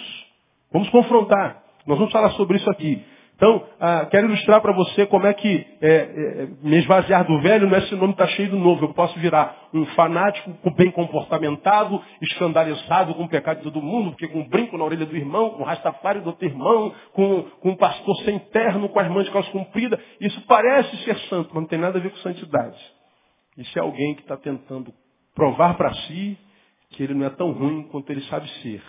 Vamos confrontar. Nós vamos falar sobre isso aqui. Então, ah, quero ilustrar para você como é que é, é, me esvaziar do velho não é de estar cheio do novo. Eu posso virar um fanático bem comportamentado, escandalizado com o pecado de todo mundo, porque com um brinco na orelha do irmão, com um rastafário do outro irmão, com, com um pastor sem terno, com a irmã de calça comprida. Isso parece ser santo, mas não tem nada a ver com santidade. Isso é alguém que está tentando provar para si que ele não é tão ruim quanto ele sabe ser.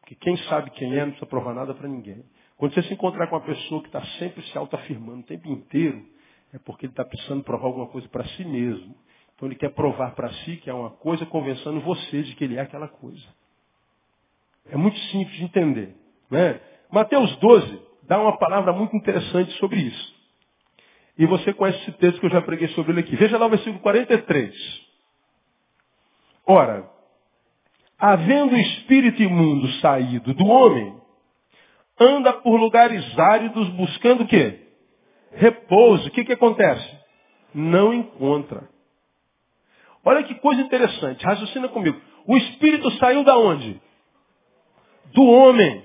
Porque quem sabe quem é não precisa provar nada para ninguém. Quando você se encontrar com uma pessoa que está sempre se autoafirmando o tempo inteiro, é porque ele está precisando provar alguma coisa para si mesmo. Então ele quer provar para si que é uma coisa, convencendo você de que ele é aquela coisa. É muito simples de entender. Né? Mateus 12 dá uma palavra muito interessante sobre isso. E você conhece esse texto que eu já preguei sobre ele aqui. Veja lá o versículo 43. Ora, havendo o espírito imundo saído do homem, anda por lugares áridos buscando o quê? Repouso. O que, que acontece? Não encontra. Olha que coisa interessante. Raciocina comigo. O espírito saiu da onde? Do homem.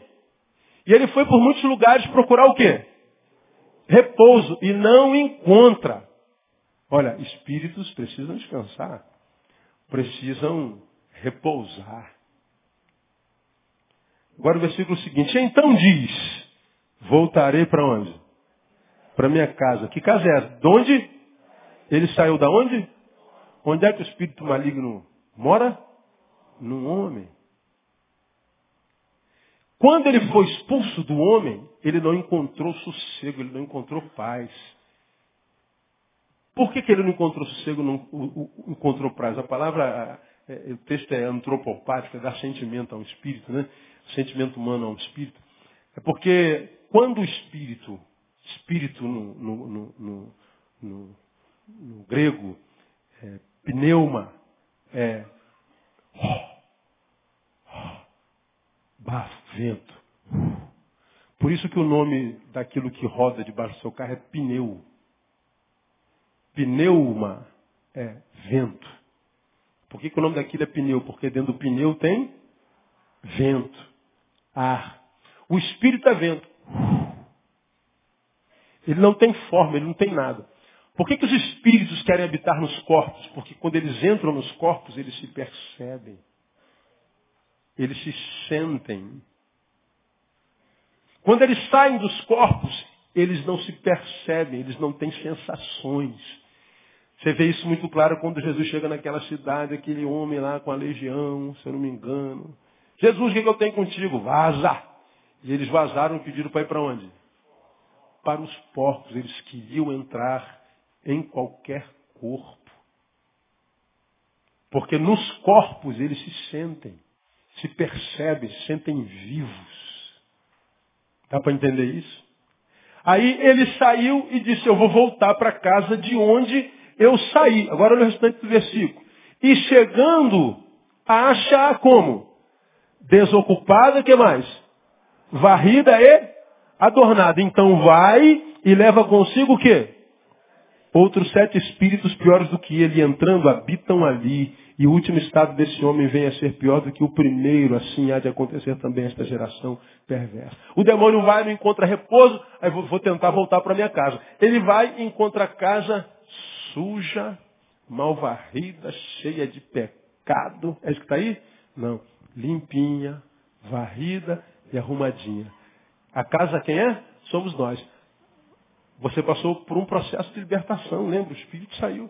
E ele foi por muitos lugares procurar o quê? Repouso. E não encontra. Olha, espíritos precisam descansar. Precisam repousar. Agora o versículo seguinte. Então diz, voltarei para onde? Para minha casa. Que casa é essa? De onde? Ele saiu da onde? Onde é que o espírito maligno mora? No homem. Quando ele foi expulso do homem, ele não encontrou sossego, ele não encontrou paz. Por que, que ele não encontrou sossego, não encontrou paz? A palavra, é, o texto é antropopático, é dar sentimento ao espírito, né? Sentimento humano a um espírito, é porque quando o espírito, espírito no, no, no, no, no grego, é, pneuma, é bafo, vento. Por isso que o nome daquilo que roda debaixo do seu carro é pneu. Pneuma é vento. Por que, que o nome daquilo é pneu? Porque dentro do pneu tem vento ar. O espírito é vento. Ele não tem forma, ele não tem nada. Por que, que os espíritos querem habitar nos corpos? Porque quando eles entram nos corpos, eles se percebem. Eles se sentem. Quando eles saem dos corpos, eles não se percebem, eles não têm sensações. Você vê isso muito claro quando Jesus chega naquela cidade, aquele homem lá com a legião, se eu não me engano. Jesus, o que, que eu tenho contigo? Vaza! E eles vazaram e pediram para ir para onde? Para os porcos. Eles queriam entrar em qualquer corpo. Porque nos corpos eles se sentem, se percebem, se sentem vivos. Dá para entender isso? Aí ele saiu e disse, eu vou voltar para casa de onde eu saí. Agora olha o restante do versículo. E chegando acha como? Desocupada, que mais? Varrida e adornada. Então vai e leva consigo o quê? Outros sete espíritos piores do que ele entrando habitam ali. E o último estado desse homem vem a ser pior do que o primeiro. Assim há de acontecer também esta geração perversa. O demônio vai, não encontra repouso, aí vou, vou tentar voltar para minha casa. Ele vai e encontra a casa suja, mal varrida, cheia de pecado. É isso que está aí? Não. Limpinha, varrida e arrumadinha. A casa quem é? Somos nós. Você passou por um processo de libertação, lembra? O Espírito saiu.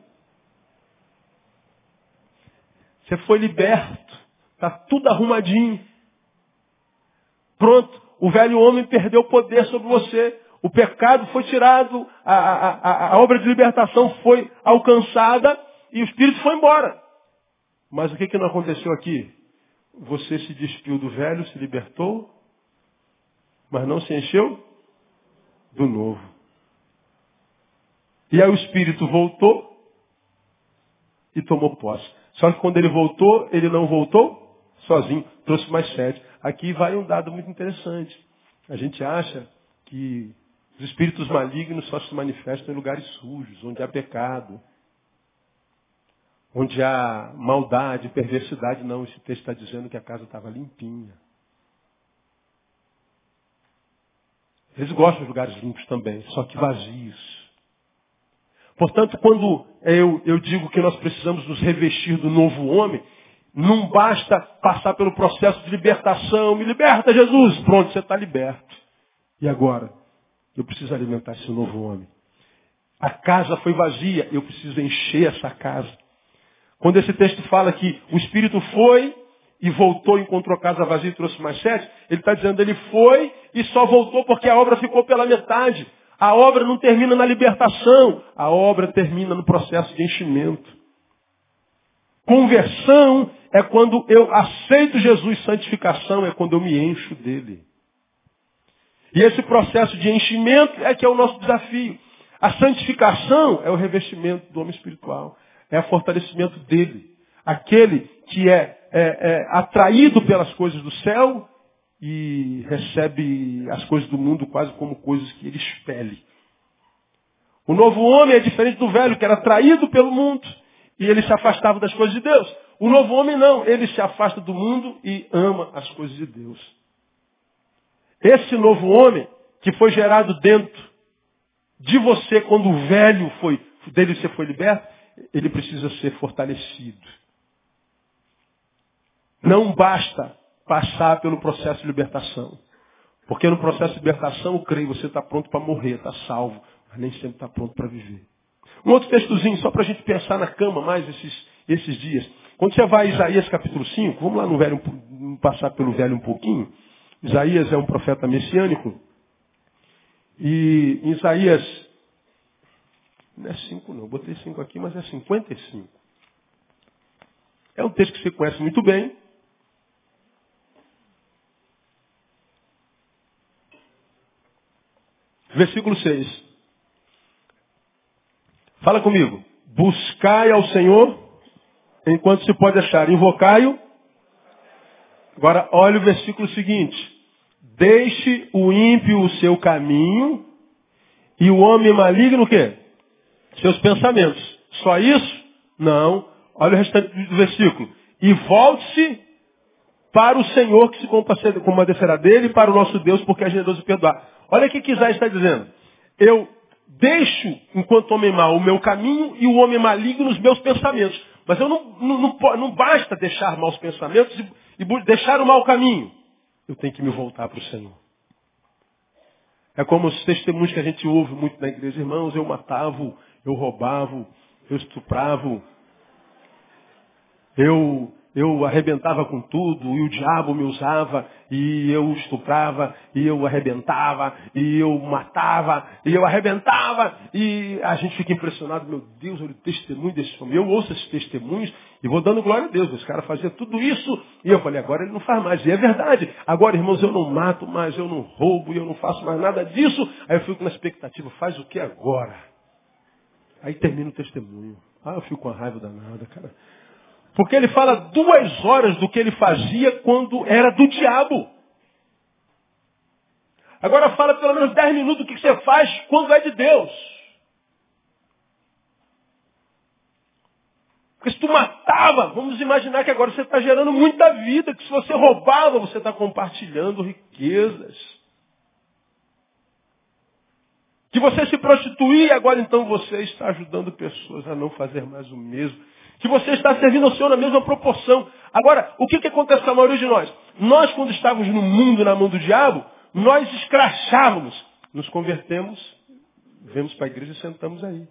Você foi liberto. Está tudo arrumadinho. Pronto. O velho homem perdeu o poder sobre você. O pecado foi tirado. A, a, a, a obra de libertação foi alcançada. E o Espírito foi embora. Mas o que, que não aconteceu aqui? Você se despiu do velho, se libertou, mas não se encheu do novo. E aí o Espírito voltou e tomou posse. Só que quando ele voltou, ele não voltou sozinho, trouxe mais sete. Aqui vai um dado muito interessante. A gente acha que os espíritos malignos só se manifestam em lugares sujos, onde há pecado, onde há maldade, perversidade. Não, esse texto está dizendo que a casa estava limpinha. Eles gostam de lugares limpos também, só que vazios. Portanto, quando eu, eu digo que nós precisamos nos revestir do novo homem, não basta passar pelo processo de libertação. Me liberta, Jesus! Pronto, você está liberto. E agora? Eu preciso alimentar esse novo homem. A casa foi vazia, eu preciso encher essa casa. Quando esse texto fala que o Espírito foi e voltou, encontrou a casa vazia e trouxe mais sete, ele está dizendo ele foi e só voltou porque a obra ficou pela metade. A obra não termina na libertação, a obra termina no processo de enchimento. Conversão é quando eu aceito Jesus, santificação é quando eu me encho dele. E esse processo de enchimento é que é o nosso desafio. A santificação é o revestimento do homem espiritual, é fortalecimento dele. Aquele que é, é, é atraído pelas coisas do céu e recebe as coisas do mundo quase como coisas que ele expele. O novo homem é diferente do velho, que era atraído pelo mundo e ele se afastava das coisas de Deus. O novo homem não, ele se afasta do mundo e ama as coisas de Deus. Esse novo homem, que foi gerado dentro de você quando o velho foi, dele você foi liberto, ele precisa ser fortalecido. Não basta passar pelo processo de libertação. Porque no processo de libertação, eu creio, você está pronto para morrer, está salvo, mas nem sempre está pronto para viver. Um outro textozinho, só para a gente pensar na cama mais esses, esses dias. Quando você vai a Isaías capítulo 5, vamos lá no velho, passar pelo velho um pouquinho. Isaías é um profeta messiânico. E em Isaías, não é 5 não, botei 5 aqui, mas é 55. É um texto que você conhece muito bem. Versículo 6. Fala comigo. Buscai ao Senhor enquanto se pode achar. Invocai-o. Agora, olha o versículo seguinte. Deixe o ímpio o seu caminho e o homem maligno o quê? Seus pensamentos. Só isso? Não. Olha o restante do versículo. E volte-se para o Senhor que se compadecerá dele para o nosso Deus porque é generoso e perdoar. Olha o que Isaías está dizendo. Eu deixo, enquanto homem mau, o meu caminho e o homem maligno os meus pensamentos. Mas eu não, não, não, não basta deixar maus pensamentos e, e deixar o mau caminho. Eu tenho que me voltar para o Senhor. É como os testemunhos que a gente ouve muito na igreja. Irmãos, eu matava, eu roubava, eu estuprava, eu eu arrebentava com tudo, e o diabo me usava, e eu estuprava, e eu arrebentava, e eu matava, e eu arrebentava, e a gente fica impressionado, meu Deus, olha o testemunho desse homem. Eu ouço esses testemunhos e vou dando glória a Deus. Esse cara fazia tudo isso, e eu falei, agora ele não faz mais. E é verdade. Agora, irmãos, eu não mato mais, eu não roubo, eu não faço mais nada disso. Aí eu fico na expectativa, faz o que agora? Aí termina o testemunho. Ah, eu fico com a raiva danada, cara. Porque ele fala duas horas do que ele fazia quando era do diabo. Agora fala pelo menos dez minutos do que você faz quando é de Deus. Porque se tu matava, vamos imaginar que agora você está gerando muita vida, que se você roubava, você está compartilhando riquezas. Que você se prostituía, agora então você está ajudando pessoas a não fazer mais o mesmo. Que você está servindo ao Senhor na mesma proporção. Agora, o que, que acontece com a maioria de nós? Nós, quando estávamos no mundo, na mão do diabo, nós escrachávamos, nos convertemos, vemos para a igreja e sentamos aí.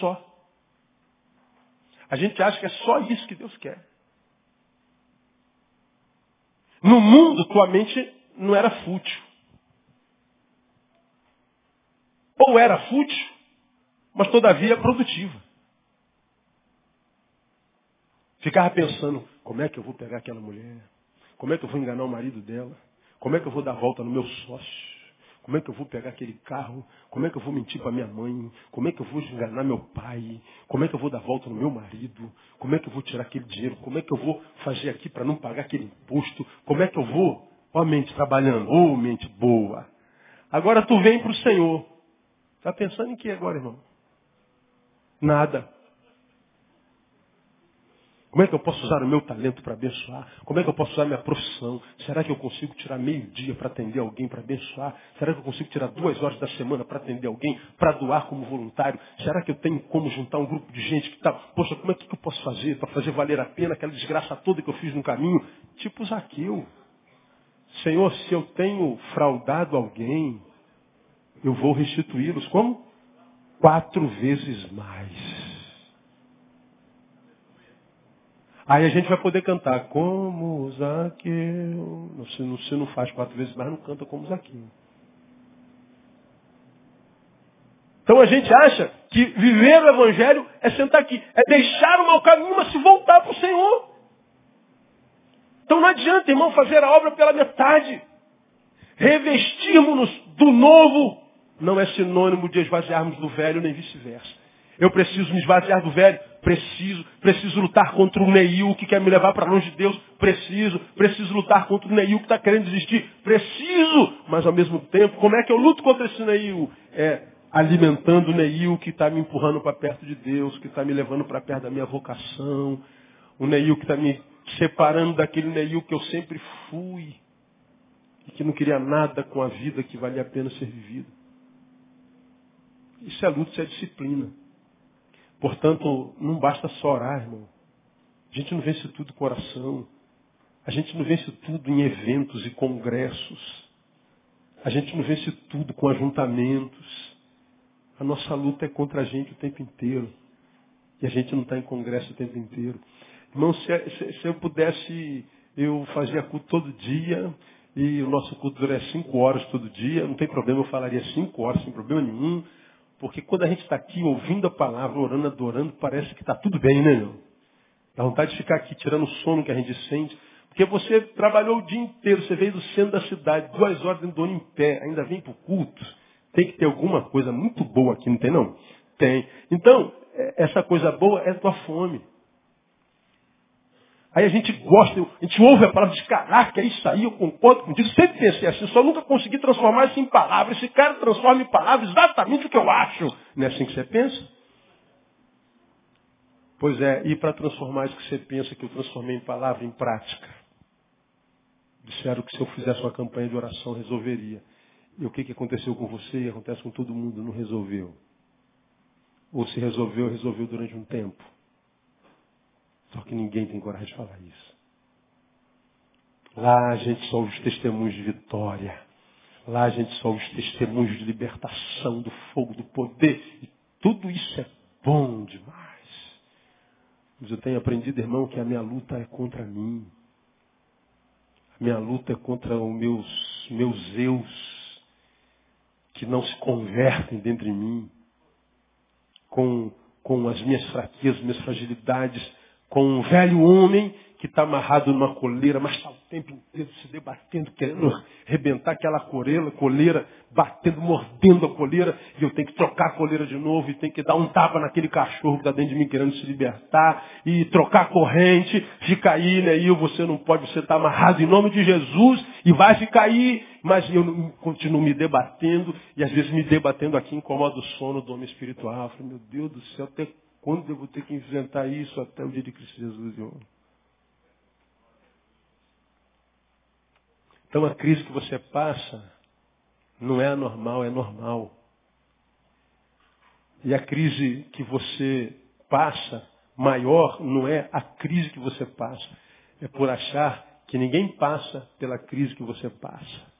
Só. A gente acha que é só isso que Deus quer. No mundo, tua mente não era fútil. Ou era fútil, mas todavia produtiva. Ficava pensando, como é que eu vou pegar aquela mulher? Como é que eu vou enganar o marido dela? Como é que eu vou dar volta no meu sócio? Como é que eu vou pegar aquele carro? Como é que eu vou mentir para minha mãe? Como é que eu vou enganar meu pai? Como é que eu vou dar volta no meu marido? Como é que eu vou tirar aquele dinheiro? Como é que eu vou fazer aqui para não pagar aquele imposto? Como é que eu vou? Ó, mente trabalhando. Ô, oh, mente boa. Agora tu vem para o Senhor. Está pensando em que agora, irmão? Nada. Como é que eu posso usar o meu talento para abençoar? Como é que eu posso usar minha profissão? Será que eu consigo tirar meio dia para atender alguém para abençoar? Será que eu consigo tirar duas horas da semana para atender alguém, para doar como voluntário? Será que eu tenho como juntar um grupo de gente que está, poxa, como é que eu posso fazer para fazer valer a pena aquela desgraça toda que eu fiz no caminho? Tipo Zaqueu. Senhor, se eu tenho fraudado alguém, eu vou restituí-los como? Quatro vezes mais. Aí a gente vai poder cantar como Zaqueu. Você não, você não faz quatro vezes mais, não canta como Zaqueu. Então a gente acha que viver o Evangelho é sentar aqui, é deixar o mau caminho, mas se voltar para o Senhor. Então não adianta, irmão, fazer a obra pela metade. Revestirmos-nos do novo não é sinônimo de esvaziarmos do velho, nem vice-versa. Eu preciso me esvaziar do velho. Preciso. Preciso lutar contra o Neil que quer me levar para longe de Deus. Preciso. Preciso lutar contra o Neil que está querendo desistir. Preciso. Mas ao mesmo tempo, como é que eu luto contra esse Neil? É alimentando o Neil que está me empurrando para perto de Deus, que está me levando para perto da minha vocação. O Neil que está me separando daquele Neil que eu sempre fui. E que não queria nada com a vida que valia a pena ser vivida. Isso é luta, isso é disciplina. Portanto, não basta só orar, irmão. A gente não vence tudo com oração. A gente não vence tudo em eventos e congressos. A gente não vence tudo com ajuntamentos. A nossa luta é contra a gente o tempo inteiro. E a gente não está em congresso o tempo inteiro. Irmão, se, se, se eu pudesse, eu fazia culto todo dia, e o nosso culto duraria cinco horas todo dia, não tem problema, eu falaria cinco horas sem problema nenhum. Porque quando a gente está aqui ouvindo a palavra, orando, adorando, parece que está tudo bem, né, meu? Dá vontade de ficar aqui tirando o sono que a gente sente. Porque você trabalhou o dia inteiro, você veio do centro da cidade, duas horas dentro do ônibus em pé, ainda vem para o culto. Tem que ter alguma coisa muito boa aqui, não tem não? Tem. Então, é, essa coisa boa é tua fome. Aí a gente gosta, a gente ouve a palavra de caraca, é isso aí, eu concordo contigo. Sempre pensei assim, só nunca consegui transformar isso em palavras. Esse cara transforma em palavras exatamente o que eu acho. Não é assim que você pensa? Pois é, e para transformar isso que você pensa que eu transformei em palavra, em prática. Disseram que se eu fizesse uma campanha de oração resolveria. E o que, que aconteceu com você e acontece com todo mundo? Não resolveu. Ou se resolveu, resolveu durante um tempo. Só que ninguém tem coragem de falar isso. Lá a gente só os testemunhos de vitória. Lá a gente só os testemunhos de libertação do fogo, do poder. E tudo isso é bom demais. Mas eu tenho aprendido, irmão, que a minha luta é contra mim. A minha luta é contra os meus, meus eus que não se convertem dentro de mim. Com, com as minhas fraquezas, minhas fragilidades com um velho homem que está amarrado numa coleira, mas está o tempo inteiro se debatendo, querendo arrebentar aquela coleira, coleira, batendo, mordendo a coleira, e eu tenho que trocar a coleira de novo, e tenho que dar um tapa naquele cachorro que está dentro de mim querendo se libertar, e trocar a corrente, fica aí, né? E você não pode, você está amarrado em nome de Jesus, e vai ficar aí, mas eu continuo me debatendo, e às vezes me debatendo aqui incomoda o sono do homem espiritual. Eu falei, meu Deus do céu, até quando eu vou ter que enfrentar isso até o dia de Cristo Jesus? Eu... Então a crise que você passa não é anormal, é normal. E a crise que você passa maior não é a crise que você passa. É por achar que ninguém passa pela crise que você passa.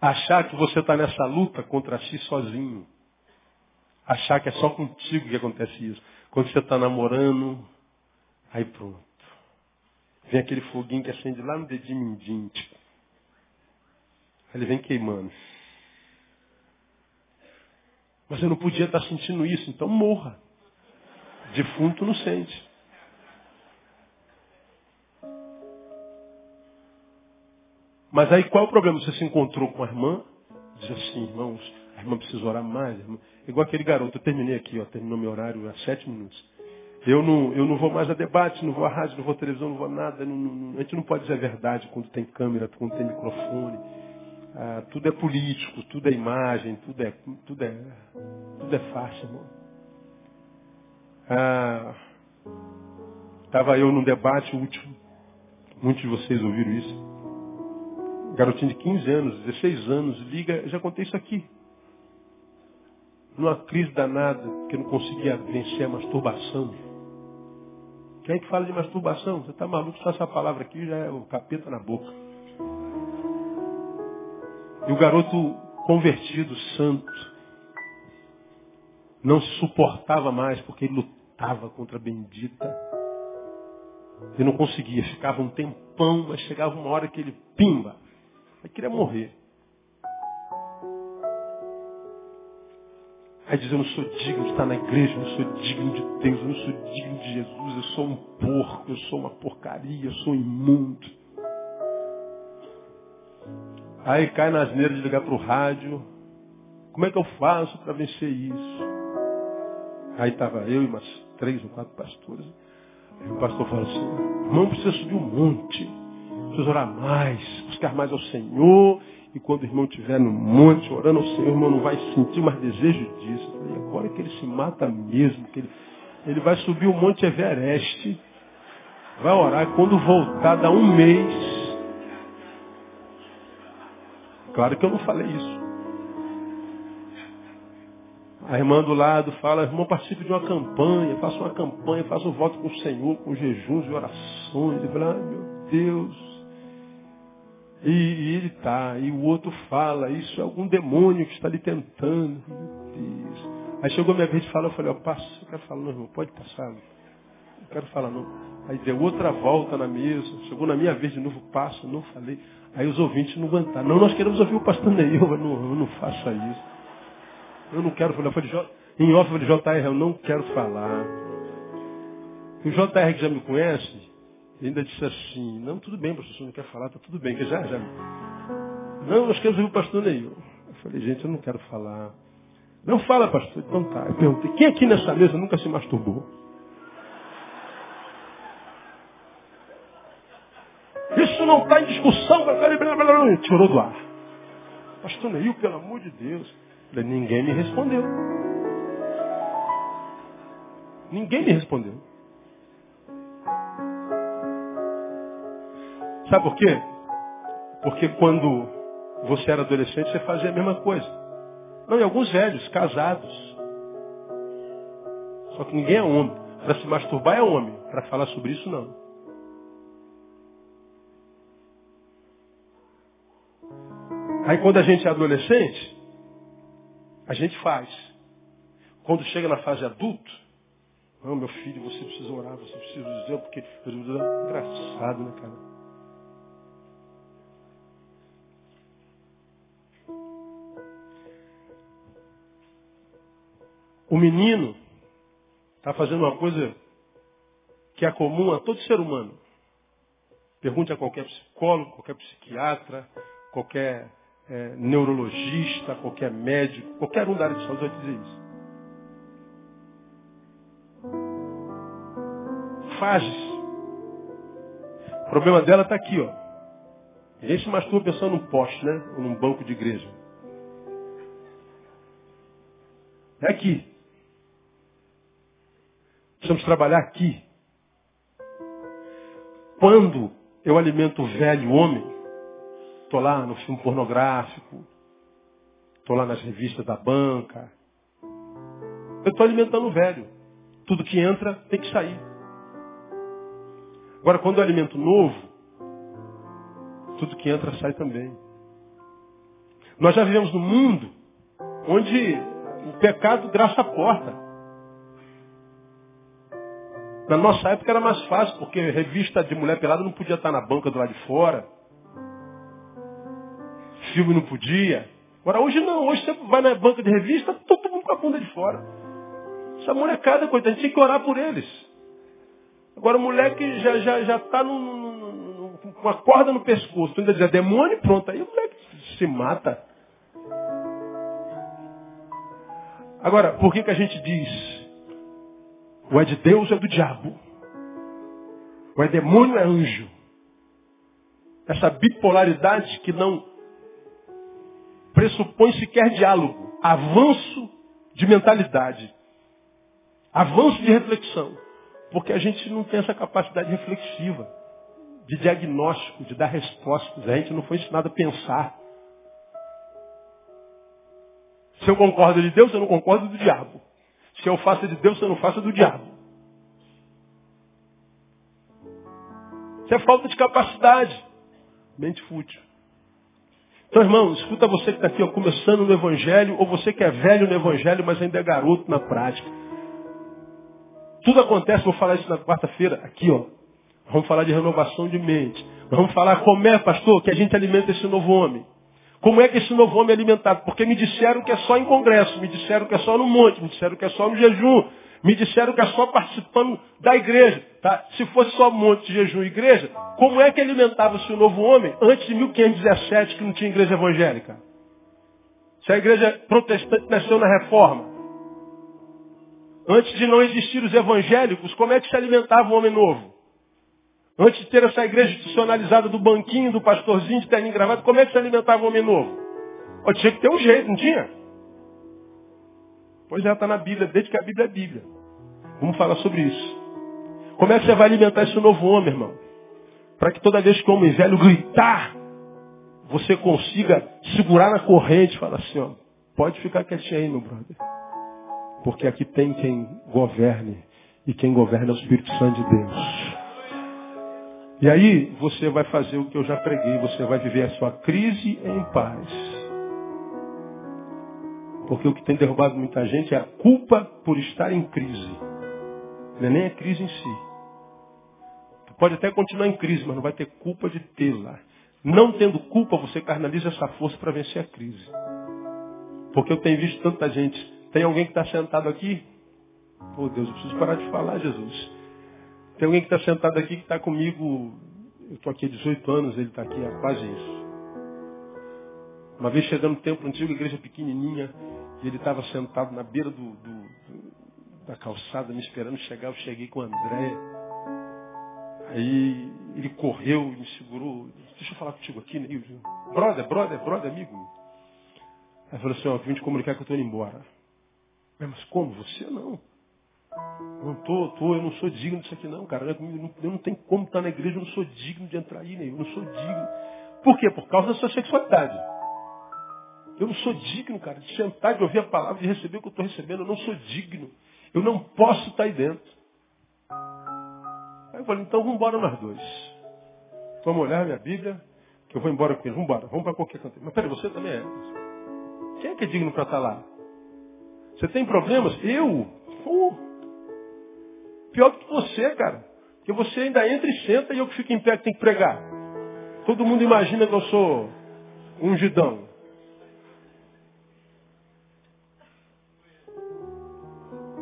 Achar que você está nessa luta contra si sozinho. Achar que é só contigo que acontece isso. Quando você está namorando, aí pronto. Vem aquele foguinho que acende lá no dedinho mindinho. Tipo. Ele vem queimando. Mas eu não podia estar sentindo isso, então morra. Defunto não sente. Mas aí qual é o problema? Você se encontrou com a irmã, diz assim, irmãos, irmã precisa orar mais. Igual aquele garoto, eu terminei aqui, ó, terminou meu horário há sete minutos. Eu não, eu não vou mais a debate, não vou a rádio, não vou a televisão, não vou a nada. Não, não, a gente não pode dizer a verdade quando tem câmera, quando tem microfone. Ah, tudo é político, tudo é imagem, tudo é, tudo é, tudo é fácil, irmão. Ah, Estava eu num debate último. Muitos de vocês ouviram isso. Garotinho de 15 anos, 16 anos, liga, já contei isso aqui. Numa crise danada, que não conseguia vencer a masturbação. Quem é que fala de masturbação? Você está maluco? Só essa palavra aqui já é o capeta na boca. E o garoto convertido, santo, não se suportava mais porque ele lutava contra a bendita. Ele não conseguia, ficava um tempão, mas chegava uma hora que ele, pimba, ele queria morrer. Aí diz, eu não sou digno de estar na igreja, eu não sou digno de Deus, eu não sou digno de Jesus, eu sou um porco, eu sou uma porcaria, eu sou imundo. Aí cai na asneira de ligar para o rádio. Como é que eu faço para vencer isso? Aí estava eu e umas três ou quatro pastores. Aí o pastor falou assim, irmão, precisa subir um monte, precisa orar mais, buscar mais ao Senhor e quando o irmão estiver no monte orando ao Senhor, o irmão não vai sentir mais desejo disso. Falei, agora que ele se mata mesmo, que ele, ele vai subir o monte Everest, vai orar, quando voltar, dá um mês. Claro que eu não falei isso. A irmã do lado fala, irmão, participe de uma campanha, faça uma campanha, faça um voto com o Senhor, com jejuns e orações. Eu falei, ah, meu Deus, e, e ele está, e o outro fala, isso é algum demônio que está lhe tentando. Aí chegou minha vez de falar, eu falei, ó, passa, eu quero falar, não, irmão, pode passar. Não quero falar não. Aí deu outra volta na mesa, chegou na minha vez de novo, passo, não falei. Aí os ouvintes não aguentaram. Não, nós queremos ouvir o pastor Neil, eu não, eu não faça isso. Eu não quero falar. Eu falei, em off, eu falei, JR, eu não quero falar. O JR que já me conhece, e ainda disse assim, não, tudo bem, pastor, não quer falar, tá tudo bem, que já, já. Não, nós queremos ouvir o pastor Neil. Eu falei, gente, eu não quero falar. Não fala, pastor. Então tá. Eu perguntei, quem aqui nessa mesa nunca se masturbou? Isso não está em discussão. Tirou do ar. Pastor Neil, pelo amor de Deus. Ninguém me respondeu. Ninguém me respondeu. Sabe por quê? Porque quando você era adolescente, você fazia a mesma coisa. Não, e alguns velhos, casados. Só que ninguém é homem. Para se masturbar é homem. Para falar sobre isso, não. Aí quando a gente é adolescente, a gente faz. Quando chega na fase adulto, não, meu filho, você precisa orar, você precisa dizer, porque. Engraçado, né, cara? O menino está fazendo uma coisa que é comum a todo ser humano. Pergunte a qualquer psicólogo, qualquer psiquiatra, qualquer é, neurologista, qualquer médico, qualquer um da área de saúde vai dizer isso. Fages. O problema dela está aqui, ó. Ninguém se masturba pensando num poste, né? Ou num banco de igreja. É aqui. Precisamos trabalhar aqui. Quando eu alimento o velho homem, estou lá no filme pornográfico, estou lá nas revistas da banca, eu estou alimentando o velho. Tudo que entra tem que sair. Agora, quando eu alimento novo, tudo que entra sai também. Nós já vivemos num mundo onde o pecado graça a porta. Na nossa época era mais fácil, porque revista de mulher pelada não podia estar na banca do lado de fora. Filme não podia. Agora hoje não, hoje você vai na banca de revista, todo mundo com a bunda de fora. Essa molecada, coitada, a gente tinha que orar por eles. Agora o moleque já já já está com uma corda no pescoço, ainda diz, demônio, pronto, aí o moleque se mata. Agora, por que, que a gente diz ou é de Deus ou é do diabo. Ou é demônio ou é anjo. Essa bipolaridade que não pressupõe sequer diálogo. Avanço de mentalidade. Avanço de reflexão. Porque a gente não tem essa capacidade reflexiva, de diagnóstico, de dar respostas. A gente não foi ensinado a pensar. Se eu concordo de Deus, eu não concordo do diabo. Se eu faço de Deus, se eu não faço do diabo. Isso é falta de capacidade. Mente fútil. Então, irmão, escuta você que está aqui ó, começando no Evangelho, ou você que é velho no Evangelho, mas ainda é garoto na prática. Tudo acontece, vou falar isso na quarta-feira, aqui, ó. Vamos falar de renovação de mente. Vamos falar como é, pastor, que a gente alimenta esse novo homem. Como é que esse novo homem é alimentado? Porque me disseram que é só em congresso, me disseram que é só no monte, me disseram que é só no jejum, me disseram que é só participando da igreja. Tá? Se fosse só monte, jejum e igreja, como é que alimentava-se o novo homem antes de 1517, que não tinha igreja evangélica? Se a igreja protestante nasceu na reforma. Antes de não existir os evangélicos, como é que se alimentava o homem novo? Antes de ter essa igreja institucionalizada do banquinho, do pastorzinho de terninho gravado, como é que se alimentava o homem novo? Oh, tinha que ter um jeito, não tinha? Pois é, está na Bíblia, desde que a Bíblia é Bíblia. Vamos falar sobre isso. Como é que você vai alimentar esse novo homem, irmão? Para que toda vez que o homem velho gritar, você consiga segurar na corrente e falar assim, ó, pode ficar quietinho aí, meu brother. Porque aqui tem quem governe. E quem governa é o Espírito Santo de Deus. E aí você vai fazer o que eu já preguei, você vai viver a sua crise em paz. Porque o que tem derrubado muita gente é a culpa por estar em crise. Não é nem a crise em si. Tu pode até continuar em crise, mas não vai ter culpa de tê-la. Não tendo culpa, você carnaliza essa força para vencer a crise. Porque eu tenho visto tanta gente. Tem alguém que está sentado aqui? Pô, Deus, eu preciso parar de falar, Jesus. Tem alguém que está sentado aqui que está comigo, eu estou aqui há 18 anos, ele está aqui há quase isso. Uma vez chegando no templo antigo, igreja pequenininha, e ele estava sentado na beira do, do, do, da calçada, me esperando chegar, eu cheguei com o André. Aí ele correu, me segurou. Deixa eu falar contigo aqui, né? Brother, brother, brother, amigo. Aí falou assim, ó, vim te comunicar que eu estou indo embora. Mas como? Você não. Não tô, tô, eu não sou digno disso aqui não, cara. Eu não tenho como estar na igreja, eu não sou digno de entrar aí, nem eu não sou digno. Por quê? Por causa da sua sexualidade. Eu não sou digno, cara, de sentar, de ouvir a palavra, de receber o que eu estou recebendo. Eu não sou digno. Eu não posso estar aí dentro. Aí eu falei, então vamos embora nós dois. Vamos olhar minha Bíblia, que eu vou embora com ele. Vamos embora, vamos para qualquer canto. Mas peraí, você também é. Quem é que é digno para estar lá? Você tem problemas? Eu? Uh, Pior do que você, cara. Porque você ainda entra e senta e eu que fico em pé que tem que pregar. Todo mundo imagina que eu sou ungidão.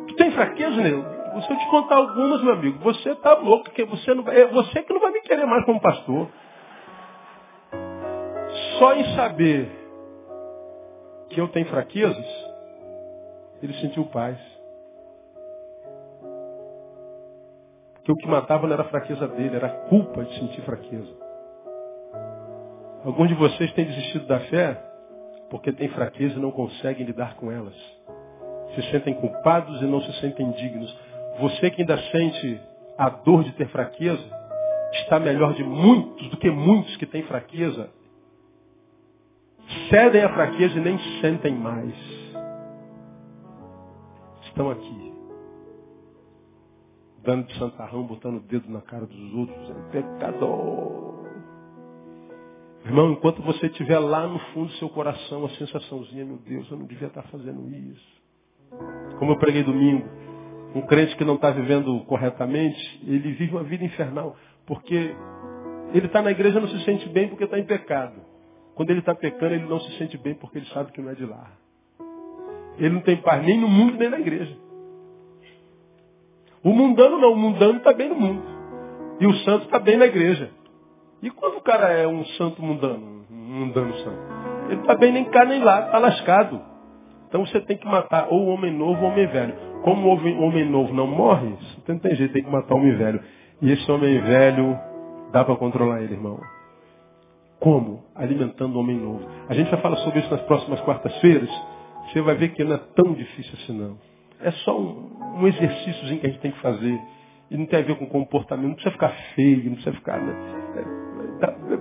Tu tem fraqueza, né? Se eu te contar algumas, meu amigo, você está louco, porque você, não vai, é você que não vai me querer mais como pastor. Só em saber que eu tenho fraquezas, ele sentiu paz. Porque o que matava não era a fraqueza dele, era a culpa de sentir fraqueza. Alguns de vocês têm desistido da fé porque têm fraqueza e não conseguem lidar com elas. Se sentem culpados e não se sentem dignos. Você que ainda sente a dor de ter fraqueza, está melhor de muitos do que muitos que têm fraqueza. Cedem a fraqueza e nem sentem mais. Estão aqui. Dando de santarrão, botando o dedo na cara dos outros, dizendo, pecador. Irmão, enquanto você estiver lá no fundo do seu coração, a sensaçãozinha, meu Deus, eu não devia estar fazendo isso. Como eu preguei domingo, um crente que não está vivendo corretamente, ele vive uma vida infernal. Porque ele está na igreja e não se sente bem porque está em pecado. Quando ele está pecando, ele não se sente bem porque ele sabe que não é de lá. Ele não tem paz nem no mundo nem na igreja. O mundano não, o mundano está bem no mundo. E o santo está bem na igreja. E quando o cara é um santo mundano, um mundano santo? Ele está bem nem cá nem lá, está lascado. Então você tem que matar ou o homem novo ou o homem velho. Como o homem novo não morre, você não tem jeito, tem que matar o homem velho. E esse homem velho, dá para controlar ele, irmão. Como? Alimentando o homem novo. A gente vai falar sobre isso nas próximas quartas-feiras. Você vai ver que não é tão difícil assim não. É só um, um exercíciozinho que a gente tem que fazer. E não tem a ver com comportamento, não precisa ficar feio, não precisa ficar. Né?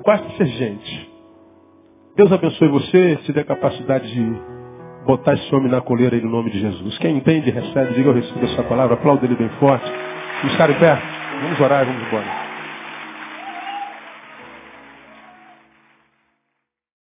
Basta ser gente. Deus abençoe você, te dê a capacidade de botar esse homem na coleira aí no nome de Jesus. Quem entende, recebe, diga eu recebo essa palavra, aplauda ele bem forte. E estar em pé, vamos orar e vamos embora.